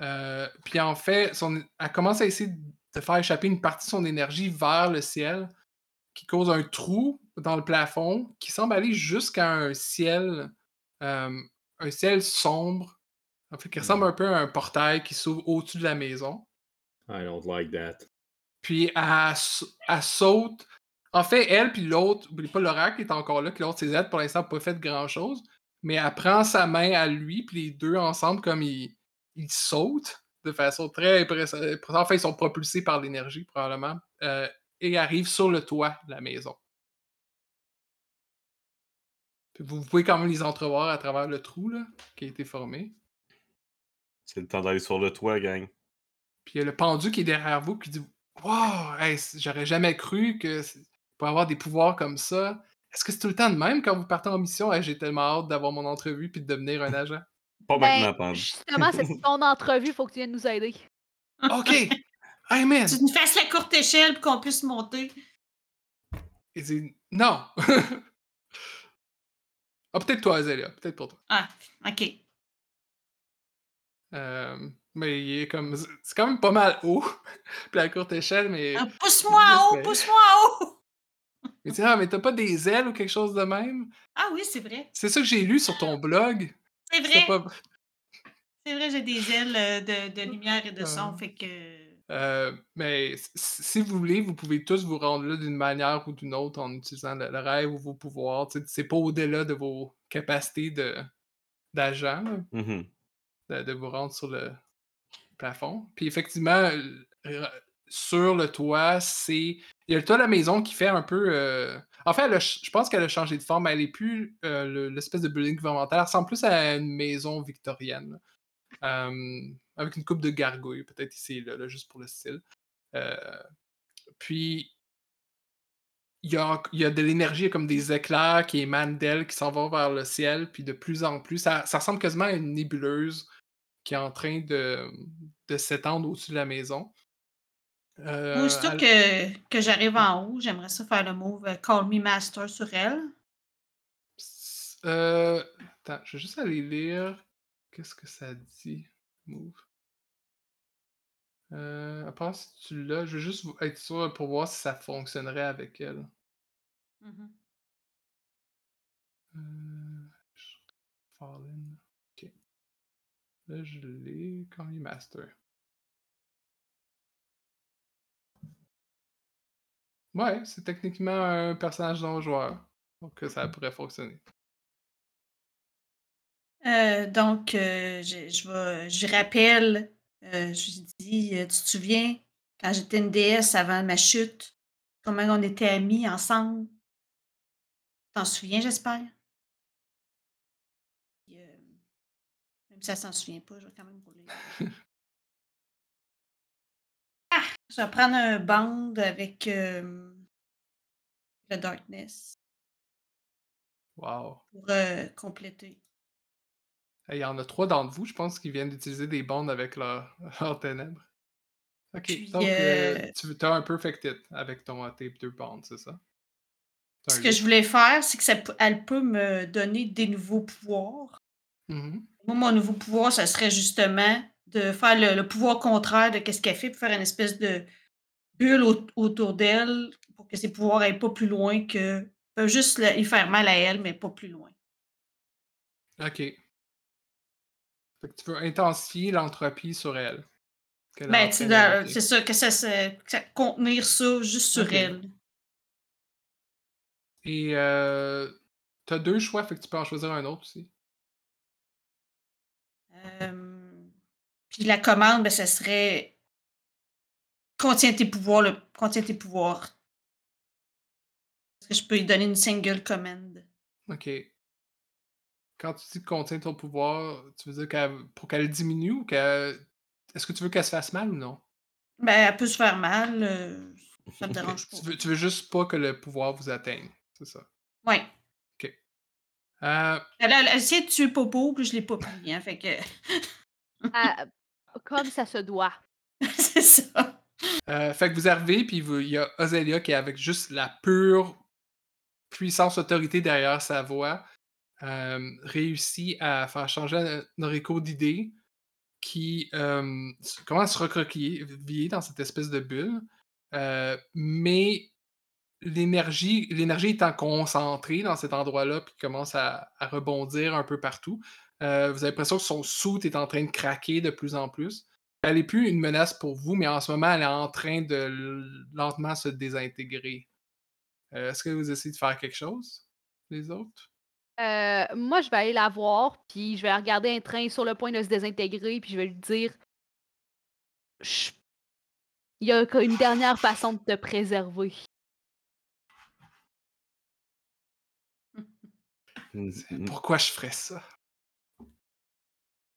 Euh, puis en fait, son- elle commence à essayer de faire échapper une partie de son énergie vers le ciel, qui cause un trou dans le plafond, qui semble aller jusqu'à un ciel, euh, un ciel sombre, en fait, qui ressemble un peu à un portail qui s'ouvre au-dessus de la maison. I don't like that. Puis elle, elle saute. En fait, elle puis l'autre, n'oubliez pas l'oracle est encore là, que l'autre ses aides pour l'instant n'a pas fait grand chose. Mais elle prend sa main à lui, puis les deux ensemble, comme ils, ils sautent de façon très impressionnante. Enfin, ils sont propulsés par l'énergie, probablement. Euh, et arrivent sur le toit de la maison. vous pouvez quand même les entrevoir à travers le trou là, qui a été formé. C'est le temps d'aller sur le toit, gang. Puis il y a le pendu qui est derrière vous qui dit Wow, j'aurais jamais cru que pour avoir des pouvoirs comme ça. Est-ce que c'est tout le temps de même quand vous partez en mission? J'ai tellement hâte d'avoir mon entrevue puis de devenir un agent. Pas Ben, maintenant, Pam. Justement, c'est ton entrevue, il faut que tu viennes nous aider. OK! Amen! Tu nous fasses la courte échelle pour qu'on puisse monter. Il dit Non! ah, peut-être toi, Azélia. Peut-être pour toi. Ah, OK. Euh, mais il est comme. C'est quand même pas mal haut. Puis la courte échelle, mais. Ah, pousse-moi en haut, Juste, pousse-moi en haut! Mais tu dis, ah, mais t'as pas des ailes ou quelque chose de même? Ah oui, c'est vrai. C'est ça que j'ai lu sur ton blog. C'est vrai. pas. C'est vrai, j'ai des ailes euh, de, de lumière et de son, fait que. Euh, mais si vous voulez, vous pouvez tous vous rendre là d'une manière ou d'une autre en utilisant le, le rêve ou vos pouvoirs. C'est pas au-delà de vos capacités de d'agent Mhm. de, de vous rendre sur le plafond. Puis effectivement, sur le toit, c'est. Il y a le toit de la maison qui fait un peu. euh, En fait, je pense qu'elle a changé de forme. Elle est plus euh, le- l'espèce de building gouvernemental. Elle ressemble plus à une maison victorienne. Euh, avec une coupe de gargouille, peut-être ici là, juste pour le style. Puis, il y a, il y a de l'énergie, comme des éclairs qui émanent d'elle, qui s'en vont vers le ciel, puis de plus en plus, ça, ça ressemble quasiment à une nébuleuse qui est en train de, de s'étendre au-dessus de la maison. Euh, aussitôt elle- que, que j'arrive en haut, j'aimerais ça faire le move euh, Call Me Master sur elle. Euh, attends, je vais juste aller lire. Qu'est-ce que ça dit, Move? Euh, à part si tu l'as, je veux juste être sûr pour voir si ça fonctionnerait avec elle. Euh, Fallen. Ok. Là, je l'ai comme master. Ouais, c'est techniquement un personnage non joueur. Donc euh, ça pourrait fonctionner. Euh, donc, euh, je, je, vais- je rappelle, euh, je lui dis, tu te souviens, quand j'étais une déesse avant ma chute, comment on était amis ensemble? T'en souviens, j'espère? Puis, même si elle s'en souvient pas, je vais quand même rouler. Je vais prendre un band avec euh, le Darkness Wow. pour euh, compléter. Il y en a trois d'entre vous, je pense, qui viennent d'utiliser des bandes avec leur, leur ténèbres. Ok, Puis, donc euh, euh, tu as un perfect hit avec ton euh, tape 2 bond, c'est ça? Ce que je voulais faire, c'est que ça, peut- elle peut me donner des nouveaux pouvoirs. Mhm. Moi, mon nouveau pouvoir, ça serait justement de faire le, le pouvoir contraire de ce qu'elle fait, pour faire une espèce de bulle au- autour d'elle pour que ses pouvoirs aillent pas plus loin que. peuvent juste y faire mal à elle, mais pas plus loin. Ok. Fait que tu veux intensifier l'entropie sur elle. Ben, c'est ça, que ça, que ça- contenir ça juste sur elle. Et euh, t'as deux choix, fait que tu peux en choisir un autre aussi. Euh, puis la commande, ben, ça serait contient tes pouvoirs, le contient tes pouvoirs. Est-ce que je peux lui donner une single commande? Ok. Quand tu dis contient ton pouvoir, tu veux dire qu'elle- pour qu'elle diminue ou qu'elle. Est-ce que tu veux qu'elle se fasse mal ou non? Ben, elle peut se faire mal. euh, ça me Ok. dérange pas. Tu veux, tu veux juste pas que le pouvoir vous atteigne, c'est ça? Ouais. Euh, Elle a, elle a essayé de tuer Popo, puis je l'ai pas pris. Hein, fait que Ah, comme ça se doit. c'est ça. Euh, fait que vous arrivez, puis vous- il y a Ozelia qui est avec juste la pure puissance autorité derrière sa voix, euh, réussit à faire changer Noriko d'idée, qui euh, commence à se recroqueviller dans cette espèce de bulle, euh, mais l'énergie l'énergie étant concentrée dans cet endroit-là, puis commence à, à rebondir un peu partout, euh, vous avez l'impression que son soute est en train de craquer de plus en plus. Elle est plus une menace pour vous, mais en ce moment, elle est en train de lentement se désintégrer. Euh, Est-ce que vous essayez de faire quelque chose, les autres? Euh, moi, je vais aller la voir, puis je vais regarder un train sur le point de se désintégrer, puis je vais lui dire Il y a une dernière façon de te préserver. Pourquoi je ferais ça?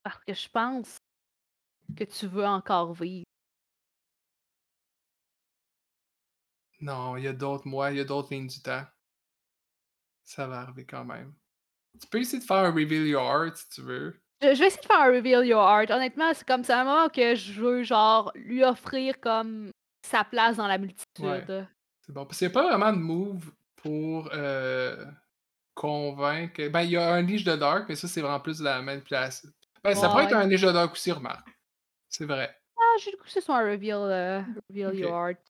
Parce que je pense que tu veux encore vivre. Non, il y a d'autres mois, il y a d'autres lignes du temps. Ça va arriver quand même. Tu peux essayer de faire un reveal your heart si tu veux. Je, je vais essayer de faire un reveal your heart. Honnêtement, c'est comme ça un moment que je veux genre lui offrir comme sa place dans la multitude. C'est bon. Parce qu'il n'y a pas vraiment de move pour euh, convaincre. Ben, il y a un Liche de Dark, mais ça, c'est vraiment plus de la manipulation. Ben, ça pourrait être un de Dark aussi, remarque. C'est vrai. Ah, j'ai le coup que ce soit un reveal, euh, reveal your heart.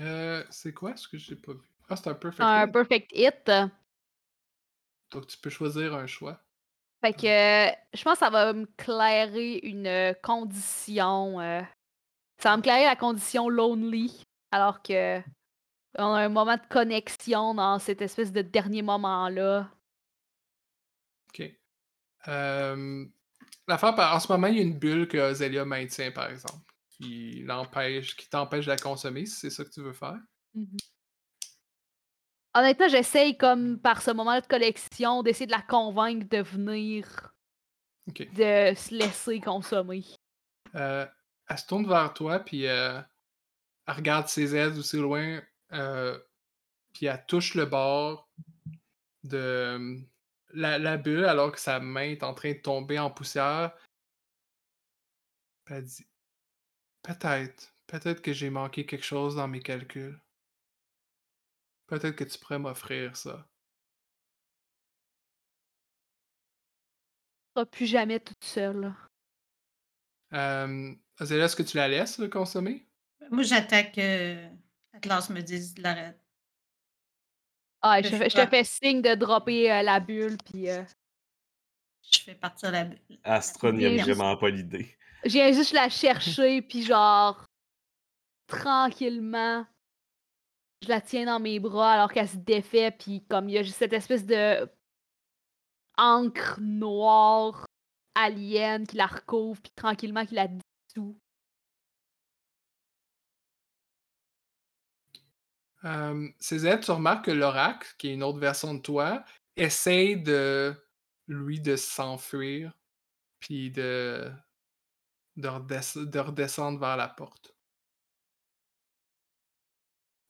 Euh, c'est quoi ce que j'ai pas vu? Ah, c'est un perfect. Un hit. perfect hit. Donc, tu peux choisir un choix. Fait que euh, je pense que ça va me clairer une euh, condition. euh, ça va me clairer la condition lonely. Alors que on a un moment de connexion dans cette espèce de dernier moment-là. OK. Euh, L'affaire, en ce moment, il y a une bulle que Azalea maintient, par exemple, qui l'empêche, qui t'empêche de la consommer, si c'est ça que tu veux faire. Honnêtement, j'essaye comme par ce moment de connexion d'essayer de la convaincre de venir, de se laisser consommer. Euh, elle se tourne vers toi, puis euh, elle regarde ses ailes aussi loin, euh, puis elle touche le bord de euh, la, la bulle alors que sa main est en train de tomber en poussière. Puis elle dit Peut-être, peut-être que j'ai manqué quelque chose dans mes calculs. Peut-être que tu pourrais m'offrir ça. Tu seras plus jamais toute seule. Euh, est-ce que tu la laisses le consommer? Moi, j'attaque. Euh, Atlas me dit de l'arrêter. Ah, Je je, te fais fais- je te pas. fais signe de dropper euh, la bulle, puis euh, Je fais partir la bulle. Astron, il vraiment pas l'idée. je viens juste la chercher, puis genre, tranquillement, je la tiens dans mes bras alors qu'elle se défait, puis comme il y a juste cette espèce de encre noire alien qui la recouvre, puis tranquillement qui la dissout. Euh, Cézanne, tu remarques que l'oracle, qui est une autre version de toi, essaye de lui de s'enfuir, puis de, de, redesc- de redescendre vers la porte.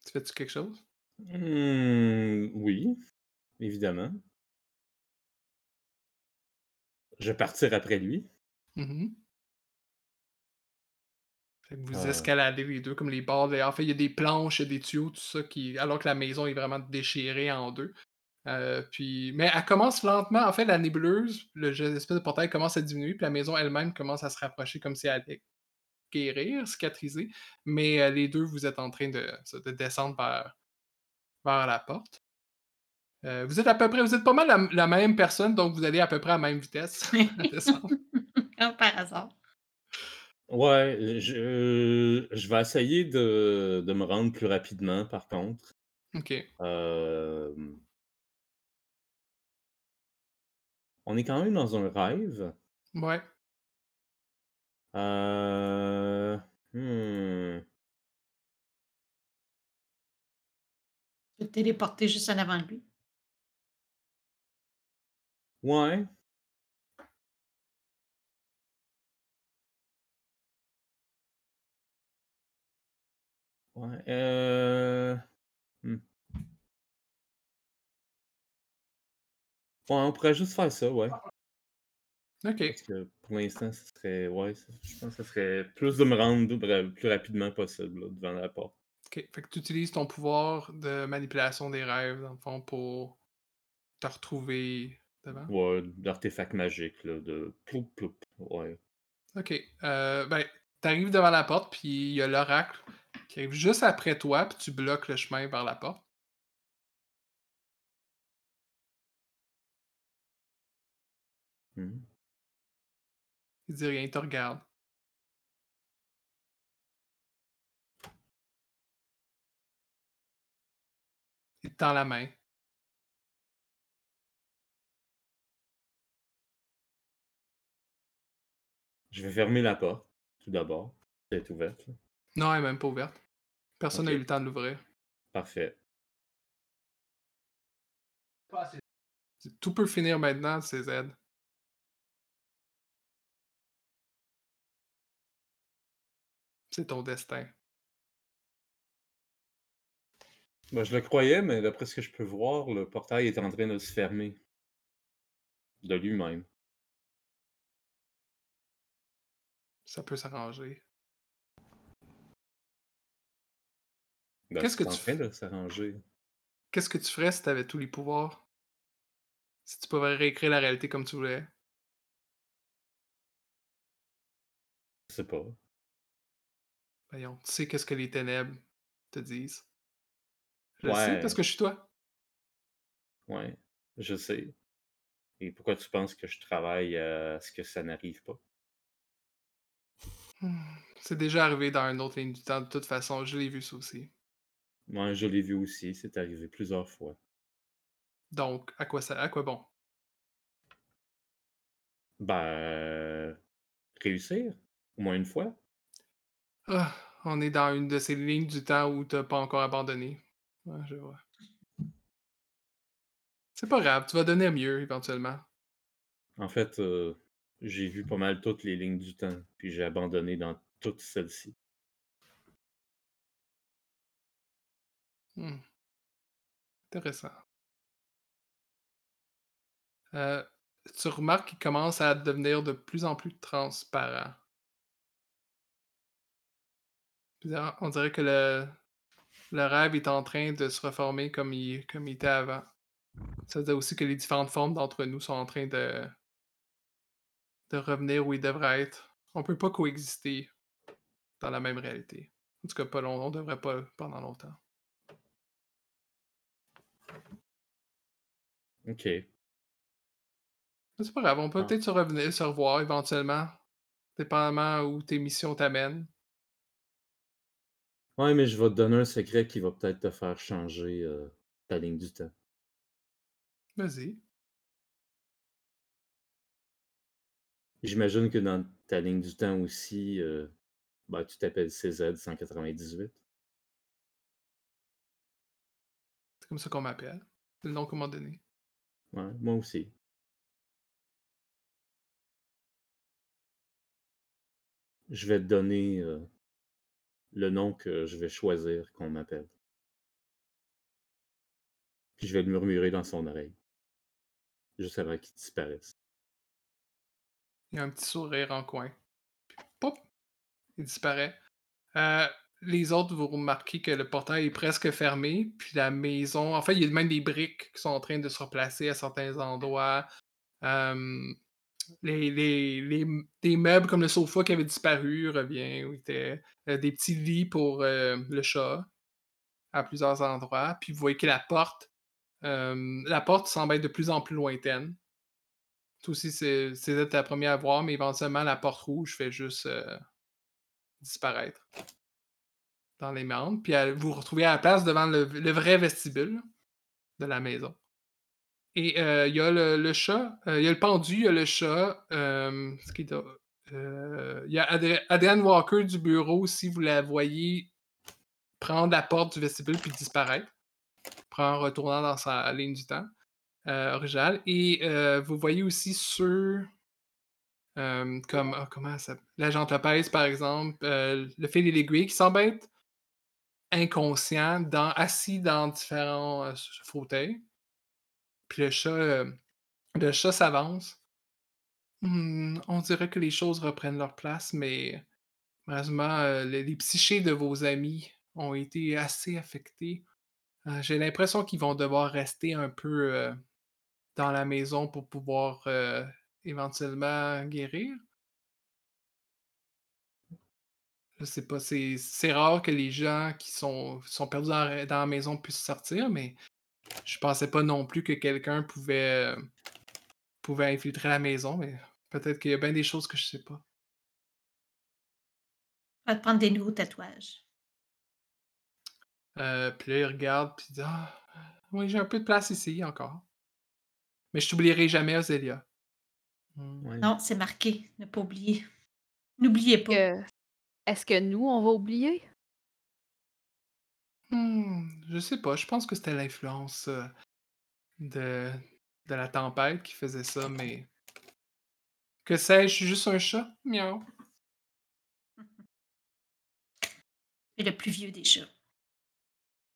Tu fais-tu quelque chose? Hmm, oui, évidemment. Je vais partir après lui. Mhm. Fait que vous escaladez les deux comme les bords. En fait, il y a des planches, il y a des tuyaux, tout ça, qui... alors que la maison est vraiment déchirée en deux. Euh, puis... Mais elle commence lentement. En fait, la nébuleuse, le jet d'espèce de portail commence à diminuer, puis la maison elle-même commence à se rapprocher comme si elle allait guérir, cicatriser. Mais euh, les deux, vous êtes en train de, descendre vers, vers la porte. Euh, vous êtes à peu près, vous êtes pas mal la, la même personne, donc vous allez à peu près à la même vitesse par hasard. Ouais, je, je vais essayer de, de me rendre plus rapidement, par contre. Ok. Euh, On est quand même dans un rêve. Ouais. Euh... hmm. Je vais te téléporter juste en avant de lui. Ouais. Ouais. Euh... hmm. Ouais, on pourrait juste faire ça, ouais. Ok. Parce que pour l'instant, ce serait. Ouais, ça- je pense que ce serait plus de me rendre le plus rapidement possible là, devant la porte. Ok. Fait que tu utilises ton pouvoir de manipulation des rêves, dans le fond, pour te retrouver devant? Ouais, d'artefacts magiques, là, de ploup ploup. Ouais. Ok. Euh, ben, t'arrives devant la porte, puis il y a l'oracle qui arrive juste après toi, puis tu bloques le chemin vers la porte. Mmh. Il dit rien, il te regarde. Il te tend la main. Je vais fermer la porte, tout d'abord. Elle est ouverte. Non, elle est même pas ouverte. Personne n'a eu le temps de l'ouvrir. Parfait. Tout peut finir maintenant, CZ. C'est ton destin. Ben, je le croyais, mais d'après ce que je peux voir, le portail est en train de se fermer. De lui-même. Ça peut s'arranger. Qu'est-ce que tu fais? s'arranger. Qu'est-ce que tu ferais si tu avais tous les pouvoirs? Si tu pouvais réécrire la réalité comme tu voulais? Je sais pas. Voyons, tu sais qu'est-ce que les ténèbres te disent? Je le sais Ouais. parce que je suis toi. Ouais, je sais. Et pourquoi tu penses que je travaille à ce que ça n'arrive pas? Hmm, C'est déjà arrivé dans une autre ligne du temps, de toute façon. Je l'ai vu ça aussi. Moi, je l'ai vu aussi, c'est arrivé plusieurs fois. Donc, à quoi ça, à quoi bon? Ben, réussir, au moins une fois. Ah, on est dans une de ces lignes du temps où t'as pas encore abandonné. Ouais, je vois. C'est pas grave, tu vas donner mieux éventuellement. En fait, euh, j'ai vu pas mal toutes les lignes du temps, puis j'ai abandonné dans toutes celles-ci. Hmm. Intéressant. Euh, tu remarques qu'il commence à devenir de plus en plus transparent. On dirait que le, le rêve est en train de se reformer comme il, comme il était avant. Ça veut dire aussi que les différentes formes d'entre nous sont en train de, de revenir où ils devraient être. On peut pas coexister dans la même réalité. En tout cas, pas long, on devrait pas pendant longtemps. Ok. C'est pas grave, on peut Ah. peut-être se revenir, se revoir éventuellement, dépendamment où tes missions t'amènent. Ouais, mais je vais te donner un secret qui va peut-être te faire changer euh, ta ligne du temps. Vas-y. J'imagine que dans ta ligne du temps aussi, euh, ben, tu t'appelles CZ198. C'est comme ça qu'on m'appelle. C'est le nom qu'on m'a donné. Moi aussi. Je vais te donner euh, le nom que je vais choisir qu'on m'appelle. Puis je vais le murmurer dans son oreille. Juste avant qu'il disparaisse. Il y a un petit sourire en coin. Puis! Il disparaît. Euh, les autres, vous remarquez que le portail est presque fermé, puis la maison. En fait, il y a même des briques qui sont en train de se replacer à certains endroits. Les, les, les, des meubles comme le sofa qui avait disparu revient, où était euh, des petits lits pour euh, le chat à plusieurs endroits. Puis vous voyez que la porte, la porte semble être de plus en plus lointaine. Toi aussi, c'est c'est la première à voir, mais éventuellement, la porte rouge fait juste euh, disparaître dans les membres. Puis vous vous retrouvez à la place devant le, vrai vestibule de la maison. Et euh, il y a le, chat, euh, il y a le pendu, il y a le chat. euh, il y a Adri- Adrienne Walker du bureau, si vous la voyez prendre la porte du vestibule puis disparaître, en retournant dans sa ligne du temps originale. Et vous voyez aussi euh, comme ah, comment ça l'agent Lopez, par exemple, le fil et l'aiguille, qui semble être inconscient, assis dans différents euh, fauteuils. Puis le chat, euh, le chat s'avance. Hmm, on dirait que les choses reprennent leur place, mais malheureusement, euh, les, les psychés de vos amis ont été assez affectés. J'ai l'impression qu'ils vont devoir rester un peu dans la maison pour pouvoir éventuellement guérir. Je sais pas, c'est c'est rare que les gens qui sont, sont perdus dans, la- dans la maison puissent sortir, mais je pensais pas non plus que quelqu'un pouvait, euh, pouvait infiltrer la maison, mais peut-être qu'il y a bien des choses que je sais pas. On va te prendre des nouveaux tatouages. Euh, puis là, il regarde, puis il dit Ah, oui, j'ai un peu de place ici encore. Mais je t'oublierai jamais, Ozélia. Hmm. Ouais. Non, c'est marqué. Ne pas oublier. N'oubliez pas. Que- Est-ce que nous, on va oublier? Hmm, je sais pas, je pense que c'était l'influence euh, de, de la tempête qui faisait ça, mais. Que sais-je, je suis juste un chat? Miaou. C'est le plus vieux des chats.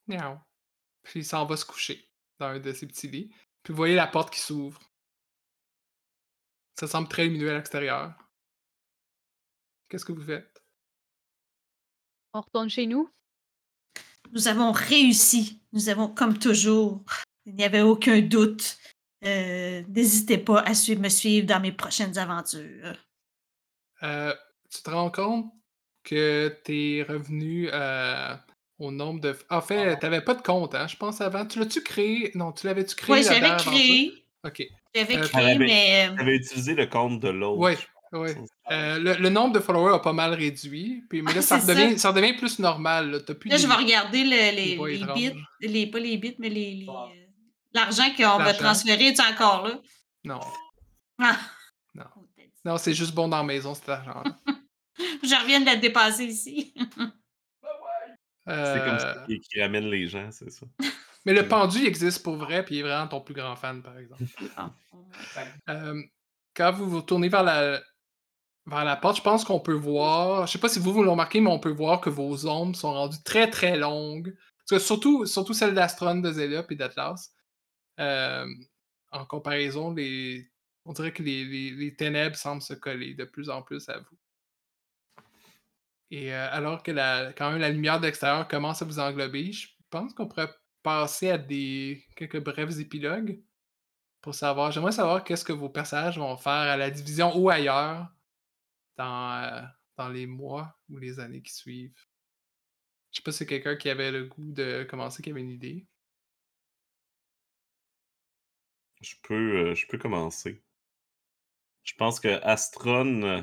Miaou. Puis il s'en va se coucher dans un de ses petits lits. Puis vous voyez la porte qui s'ouvre. Ça semble très lumineux à l'extérieur. Qu'est-ce que vous faites? On retourne chez nous? Nous avons réussi. Nous avons, comme toujours, il n'y avait aucun doute. Euh, N'hésitez pas à suivre, me suivre dans mes prochaines aventures. Euh, tu te rends compte que t'es revenu euh, au nombre de. En fait, t'avais pas de compte, hein, je pense, avant. Tu l'as-tu créé? Non, tu l'avais-tu créé? Oui, j'avais créé. Ok. J'avais créé, mais. euh, J'avais utilisé le compte de l'autre. Ouais, pense. Euh, le, le nombre de followers a pas mal réduit. Puis, mais là, Ah, ça, redevient, ça redevient plus normal. Là, T'as plus Là, je vais regarder le- les, les bits, les, pas les bits, mais les, les, euh, l'argent qu'on L'argent. transféré, est encore là? Non. Ah. Non. Oh. Non, c'est juste bon dans la maison, cet argent-là. Je reviens de la dépasser ici. C'est comme Euh, ça qui, qui ramène les gens, c'est ça. Mais le pendu il existe pour vrai, puis il est vraiment ton plus grand fan, par exemple. Euh, quand vous vous tournez vers la, vers la porte, je pense qu'on peut voir. Je sais pas si vous vous l'avez remarqué, mais on peut voir que vos ombres sont rendues très très longues. Parce que surtout, surtout celle d'Astron, de Zélia et d'Atlas. Euh, en comparaison, on dirait que les ténèbres semblent se coller de plus en plus à vous. Et euh, alors que la, quand même la lumière de l'extérieur commence à vous englober, je pense qu'on pourrait passer à des quelques brefs épilogues pour savoir. J'aimerais savoir qu'est-ce que vos personnages vont faire à la division ou ailleurs dans, euh, dans les mois ou les années qui suivent. Je sais pas si c'est quelqu'un qui avait le goût de commencer, qui avait une idée. Je peux, euh, je peux commencer. Je pense que Astron, euh,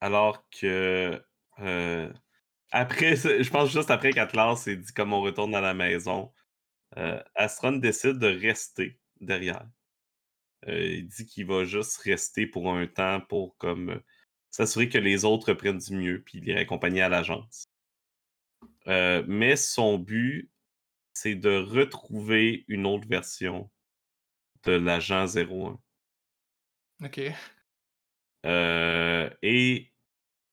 alors que après, je pense juste après qu'Atlas s'est dit comme on retourne à la maison, Astron décide de rester derrière. Euh, il dit qu'il va juste rester pour un temps pour comme euh, s'assurer que les autres prennent du mieux puis les accompagner à l'agence. Euh, mais son but, c'est de retrouver une autre version de l'agent 01. Ok. Euh, et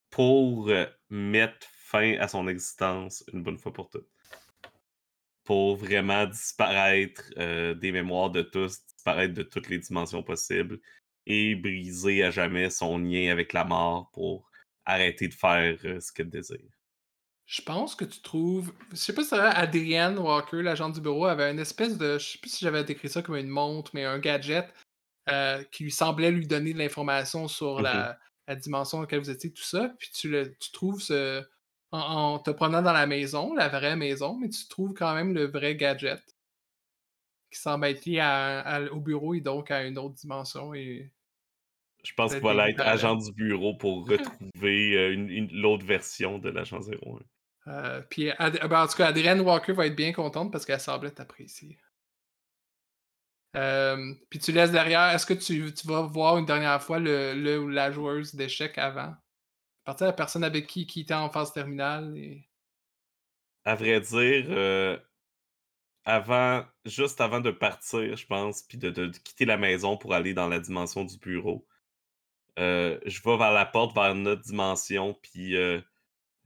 pour mettre fin à son existence une bonne fois pour toutes. Pour vraiment disparaître euh, des mémoires de tous, disparaître de toutes les dimensions possibles et briser à jamais son lien avec la mort pour arrêter de faire euh, ce qu'elle désire. Je pense que tu trouves. Je sais pas si c'est vrai, Adrienne Walker, l'agent du bureau, avait une espèce de. Je sais plus si j'avais décrit ça comme une montre, mais un gadget euh, qui lui semblait lui donner de l'information sur la, la dimension dans laquelle vous étiez, tout ça. Puis tu, le, tu trouves ce. En, en te promenant dans la maison, la vraie maison, mais tu trouves quand même le vrai gadget qui semble être lié à- à- au bureau et donc à une autre dimension. Et Je pense qu'il va être agent du bureau pour retrouver euh, une- une- l'autre version de l'agent 01. Euh, puis, Ad- ben, en tout cas, Adrienne Walker va être bien contente parce qu'elle semblait t'apprécier. Euh, puis tu laisses derrière, est-ce que tu, tu vas voir une dernière fois le, le ou la joueuse d'échecs avant? À partir de la personne avec qui, qui était en phase terminale. Et... À vrai dire, euh, avant, juste avant de partir, je pense, puis de, quitter la maison pour aller dans la dimension du bureau, euh, je vais vers la porte, vers notre dimension, puis euh,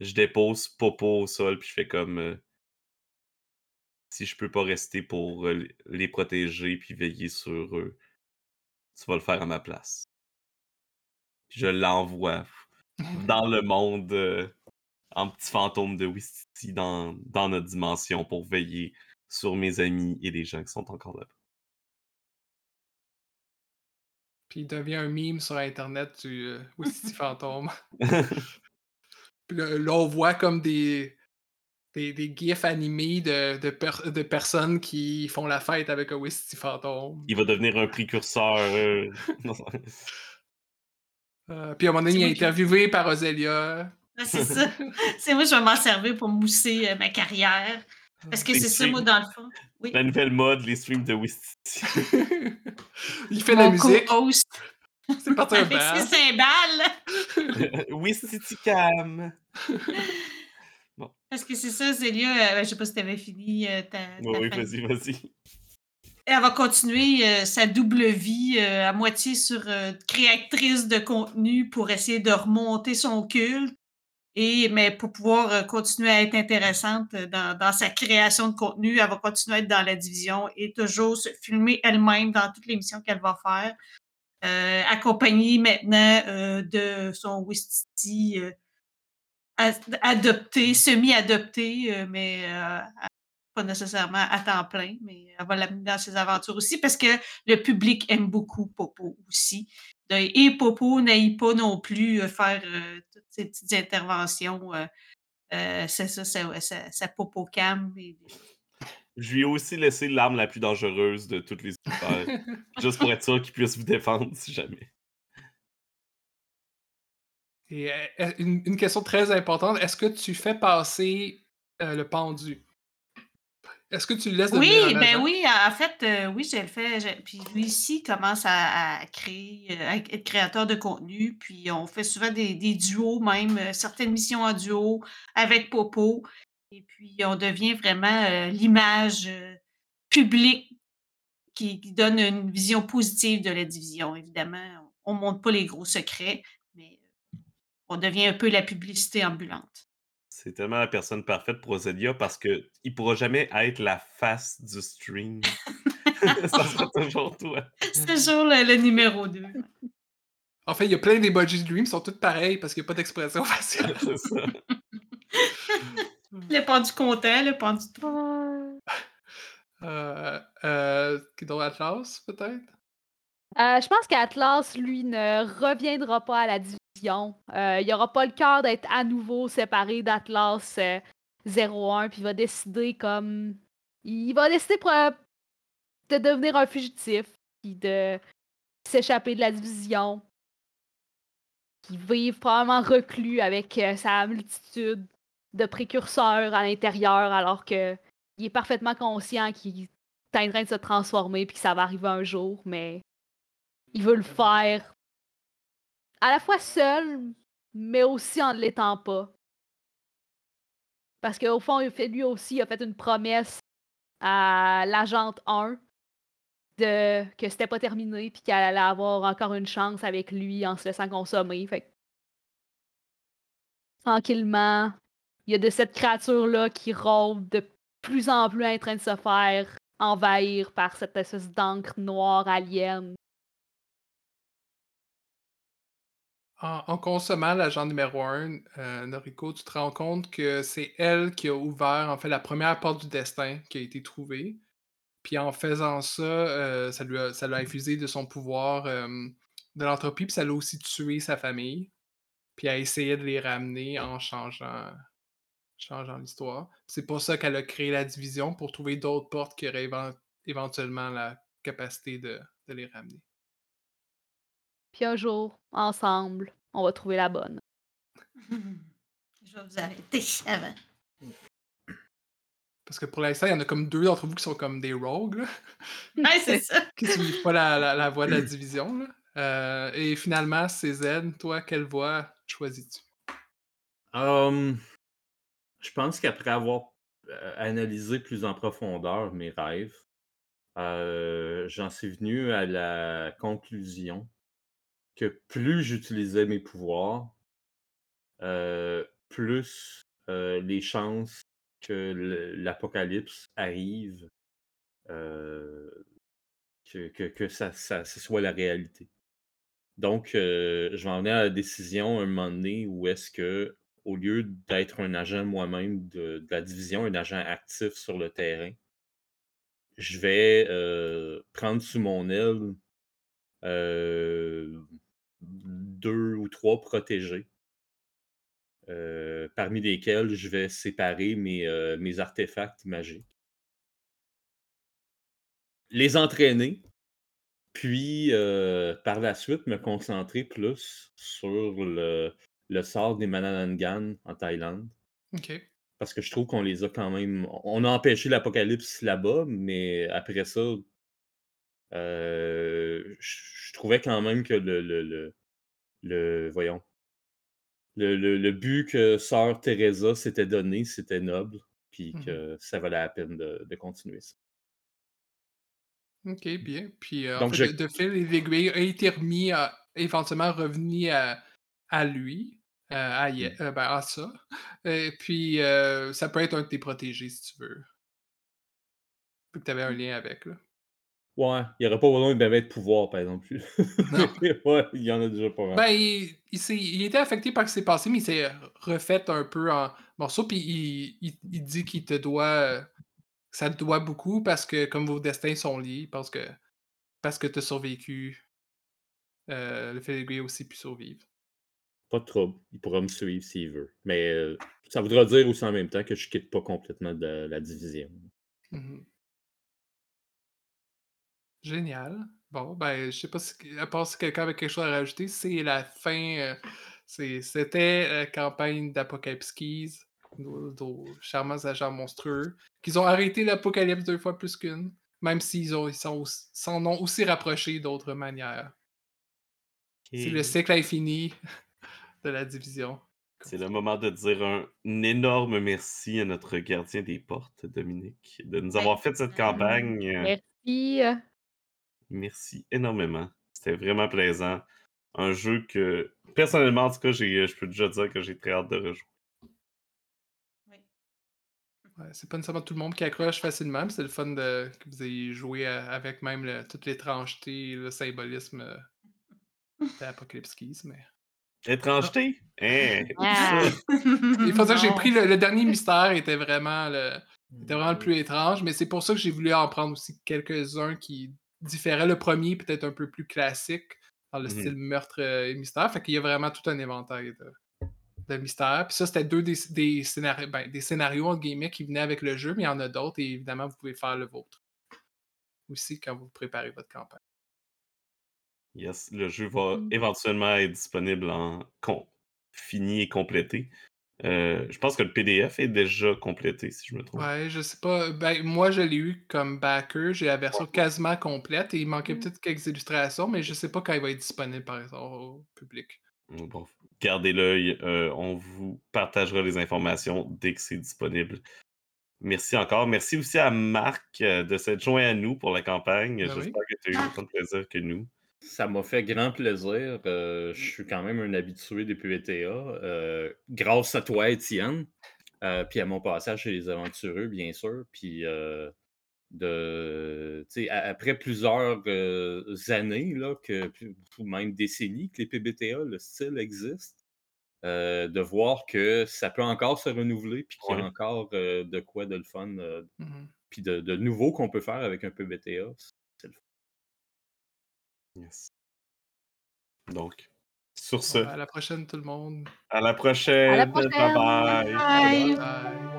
je dépose Popo au sol, puis je fais comme si je peux pas rester pour les protéger puis veiller sur eux, tu vas le faire à ma place. Puis je l'envoie dans le monde euh, en petit fantôme de Wistiti dans, dans notre dimension pour veiller sur mes amis et les gens qui sont encore là. Puis il devient un meme sur Internet du euh, Wistiti Fantôme. Puis là, là, on voit comme des, des, des gifs animés de, de, per- de personnes qui font la fête avec un Wisty fantôme. Il va devenir un précurseur. euh, Euh, puis à un moment donné, C'est il est interviewé par Ozelia. Ah, c'est ça. C'est moi, je vais m'en servir pour mousser euh, ma carrière. Parce que c'est ça, moi, dans le fond. Oui. La nouvelle mode, les streams de Wistiti. il fait de la Mon musique. co-host C'est parti un avec band. ses cymbales. Wistiti Cam. Parce que c'est ça, Zélia, euh, je sais pas si tu avais fini euh, ta, ta Oui, oui, vas-y, vas-y. Elle va continuer euh, sa double vie euh, à moitié sur euh, créatrice de contenu pour essayer de remonter son culte. Et, mais pour pouvoir continuer à être intéressante dans, sa création de contenu, elle va continuer à être dans la division et toujours se filmer elle-même dans toutes les missions qu'elle va faire. Accompagnée maintenant de son Wistiti ad- adopté, semi-adopté, mais pas nécessairement à temps plein, mais elle va l'amener dans ses aventures aussi parce que le public aime beaucoup Popo aussi. Et Popo n'aille pas non plus euh, faire euh, toutes ces petites interventions. euh, euh, c'est ça, sa, Popo cam. et- Je lui ai aussi laissé l'arme la plus dangereuse de toutes les univers. juste pour être sûr qu'il puisse vous défendre si jamais. Et une, une question très importante, est-ce que tu fais passer euh, le pendu? Est-ce que tu le laisses devenir Oui, ben oui, en fait, euh, oui, je le fais. je- Puis lui ici commence à, à créer, euh, à être créateur de contenu. Puis on fait souvent des, des duos, même euh, certaines missions en duo avec Popo. Et puis on devient vraiment euh, l'image publique qui, qui donne une vision positive de la division. Évidemment, on ne montre pas les gros secrets, mais on devient un peu la publicité ambulante. C'est tellement la personne parfaite pour Ozelia parce que il pourra jamais être la face du stream. ça sera toujours toi. C'est toujours le, le numéro 2. En fait, il y a plein d'emojis de lui, mais ils sont tous pareils parce qu'il n'y a pas d'expression faciale. C'est ça. Le pendu content, le pendu Euh, euh, dans Atlas, peut-être? Euh, je pense qu'Atlas, lui, ne reviendra pas à la Euh, il n'aura pas le cœur d'être à nouveau séparé d'Atlas euh, 01, puis il va décider comme. Il va décider pour, euh, de devenir un fugitif, puis de s'échapper de la division. Puis vivre probablement reclus avec euh, sa multitude de précurseurs à l'intérieur, alors que il est parfaitement conscient qu'il est en train de se transformer, puis que ça va arriver un jour, mais il veut le faire à la fois seul, mais aussi en ne l'étant pas. Parce qu'au fond, lui aussi a fait une promesse à l'agente 1 de que c'était pas terminé puis qu'elle allait avoir encore une chance avec lui en se laissant consommer. Fait tranquillement, il y a de cette créature-là qui rôde de plus en plus en train de se faire envahir par cette espèce d'encre noire alien En, consommant l'agent numéro 1, Noriko, tu te rends compte que c'est elle qui a ouvert en fait la première porte du destin qui a été trouvée. Puis en faisant ça, euh, ça, lui a, ça l'a infusé de son pouvoir euh, de l'entropie, puis ça l'a aussi tué sa famille. Puis elle a essayé de les ramener en changeant, changeant l'histoire. C'est pour ça qu'elle a créé la division, pour trouver d'autres portes qui auraient évent- éventuellement la capacité de les ramener. Puis un jour, ensemble, on va trouver la bonne. Je vais vous arrêter avant. Parce que pour l'instant, il y en a comme deux d'entre vous qui sont comme des rogues, là, Ouais, c'est ça. qui ne suivent pas la, la- la voie de la division. là. Euh, et finalement, CZ, toi, quelle voie choisis-tu? Hum, je pense qu'après avoir euh, analysé plus en profondeur mes rêves, euh, j'en suis venu à la conclusion plus j'utilisais mes pouvoirs, euh, plus euh, les chances que l'apocalypse arrive, euh, que, que, ça, ça, ce soit la réalité. Donc, je vais en venir à la décision un moment donné où est-ce que, au lieu d'être un agent moi-même de, la division, un agent actif sur le terrain, je vais prendre sous mon aile deux ou trois protégés euh, parmi lesquels je vais séparer mes, euh, mes artefacts magiques. Les entraîner, puis euh, par la suite me concentrer plus sur le, le sort des Mananangan en Thaïlande. Parce que je trouve qu'on les a quand même. On a empêché l'apocalypse là-bas, mais après ça, euh, je trouvais quand même que le, le, le, le- voyons, le, le- le but que Sœur Teresa s'était donné, c'était noble, puis Mhm. que ça valait la peine de, de continuer ça. Ok, bien. Puis euh, en Donc, fait, je- de, de fil et d'aiguille a été remis à, éventuellement revenu à, à lui, euh, à, Ye- Mm. euh, ben, à ça. Et puis ça peut être un de tes protégés si tu veux. Vu que tu avais un lien avec. Là. Ouais, il n'y aurait pas besoin de de pouvoir, par exemple. ouais, il y en a déjà pas mal. Ben, il, il, s'est- il était affecté par ce qui s'est passé, mais il s'est refait un peu en morceaux. Puis il, il- dit qu'il te doit. euh, Ça te doit beaucoup parce que, comme vos destins sont liés, parce que, parce que tu as survécu, euh, le a aussi pu survivre. Pas de trouble. Il pourra me suivre s'il veut. Mais euh, ça voudra dire aussi en même temps que je quitte pas complètement de la division. Mhm. Génial. Bon, ben, je sais pas si, à part si quelqu'un avait quelque chose à rajouter, c'est la fin. euh, c'est- C'était la campagne d'Apocalypse Keys, nos, nos charmants agents monstrueux, qu'ils ont arrêté l'apocalypse deux fois plus qu'une, même s'ils ont- ils sont aussi- s'en ont aussi rapprochés d'autres manières. C'est le cycle infini de la division. C'est le moment de dire un énorme merci à notre gardien des portes, Dominique, de nous avoir fait cette campagne. Euh, Merci. Merci énormément. C'était vraiment plaisant. Un jeu que, personnellement, en tout cas, j'ai- je peux déjà dire que j'ai très hâte de rejouer. Oui. Ouais, c'est pas nécessairement tout le monde qui accroche facilement, mais c'est le fun de, que vous ayez joué euh, avec même le- toute l'étrangeté, le symbolisme euh, d'Apocalypse Keys. Mais... Étrangeté? Hein? Ah. Il faut dire que j'ai pris le, le dernier mystère était vraiment le, était vraiment le plus étrange, mais c'est pour ça que j'ai voulu en prendre aussi quelques-uns qui différaient. Le premier, peut-être un peu plus classique, dans le Mhm. style meurtre euh, et mystère. Fait qu'il y a vraiment tout un éventail de, de mystères. Puis ça, c'était deux des, ben, des scénarios, entre guillemets, qui venaient avec le jeu, mais il y en a d'autres, et évidemment, vous pouvez faire le vôtre aussi quand vous préparez votre campagne. Yes, le jeu va Mhm. éventuellement être disponible en fini et complété. Euh, je pense que le PDF est déjà complété, si je me trompe. Ouais, je sais pas. Ben, moi, je l'ai eu comme backer. J'ai la version quasiment complète et il manquait Mm. peut-être quelques illustrations, mais je sais pas quand il va être disponible, par exemple, au public. Bon, gardez l'œil, euh, on vous partagera les informations dès que c'est disponible. Merci encore. Merci aussi à Marc euh, de s'être joint à nous pour la campagne. Ben oui. J'espère que tu as eu autant de plaisir que nous. Ça m'a fait grand plaisir. Euh, je suis quand même un habitué des PVTA. euh, grâce à toi, Étienne. euh, puis à mon passage chez les aventureux, bien sûr. Puis euh, de, après plusieurs années, là, que, même décennies que les PBTA, le style existe, de voir que ça peut encore se renouveler, puis qu'il y a Ouais. encore de quoi de le fun, Mhm. puis de, de nouveau qu'on peut faire avec un PBTA. Yes. Donc, sur ce, à la prochaine, tout le monde. à la prochaine. prochaine. Bye bye. Bye. Bye.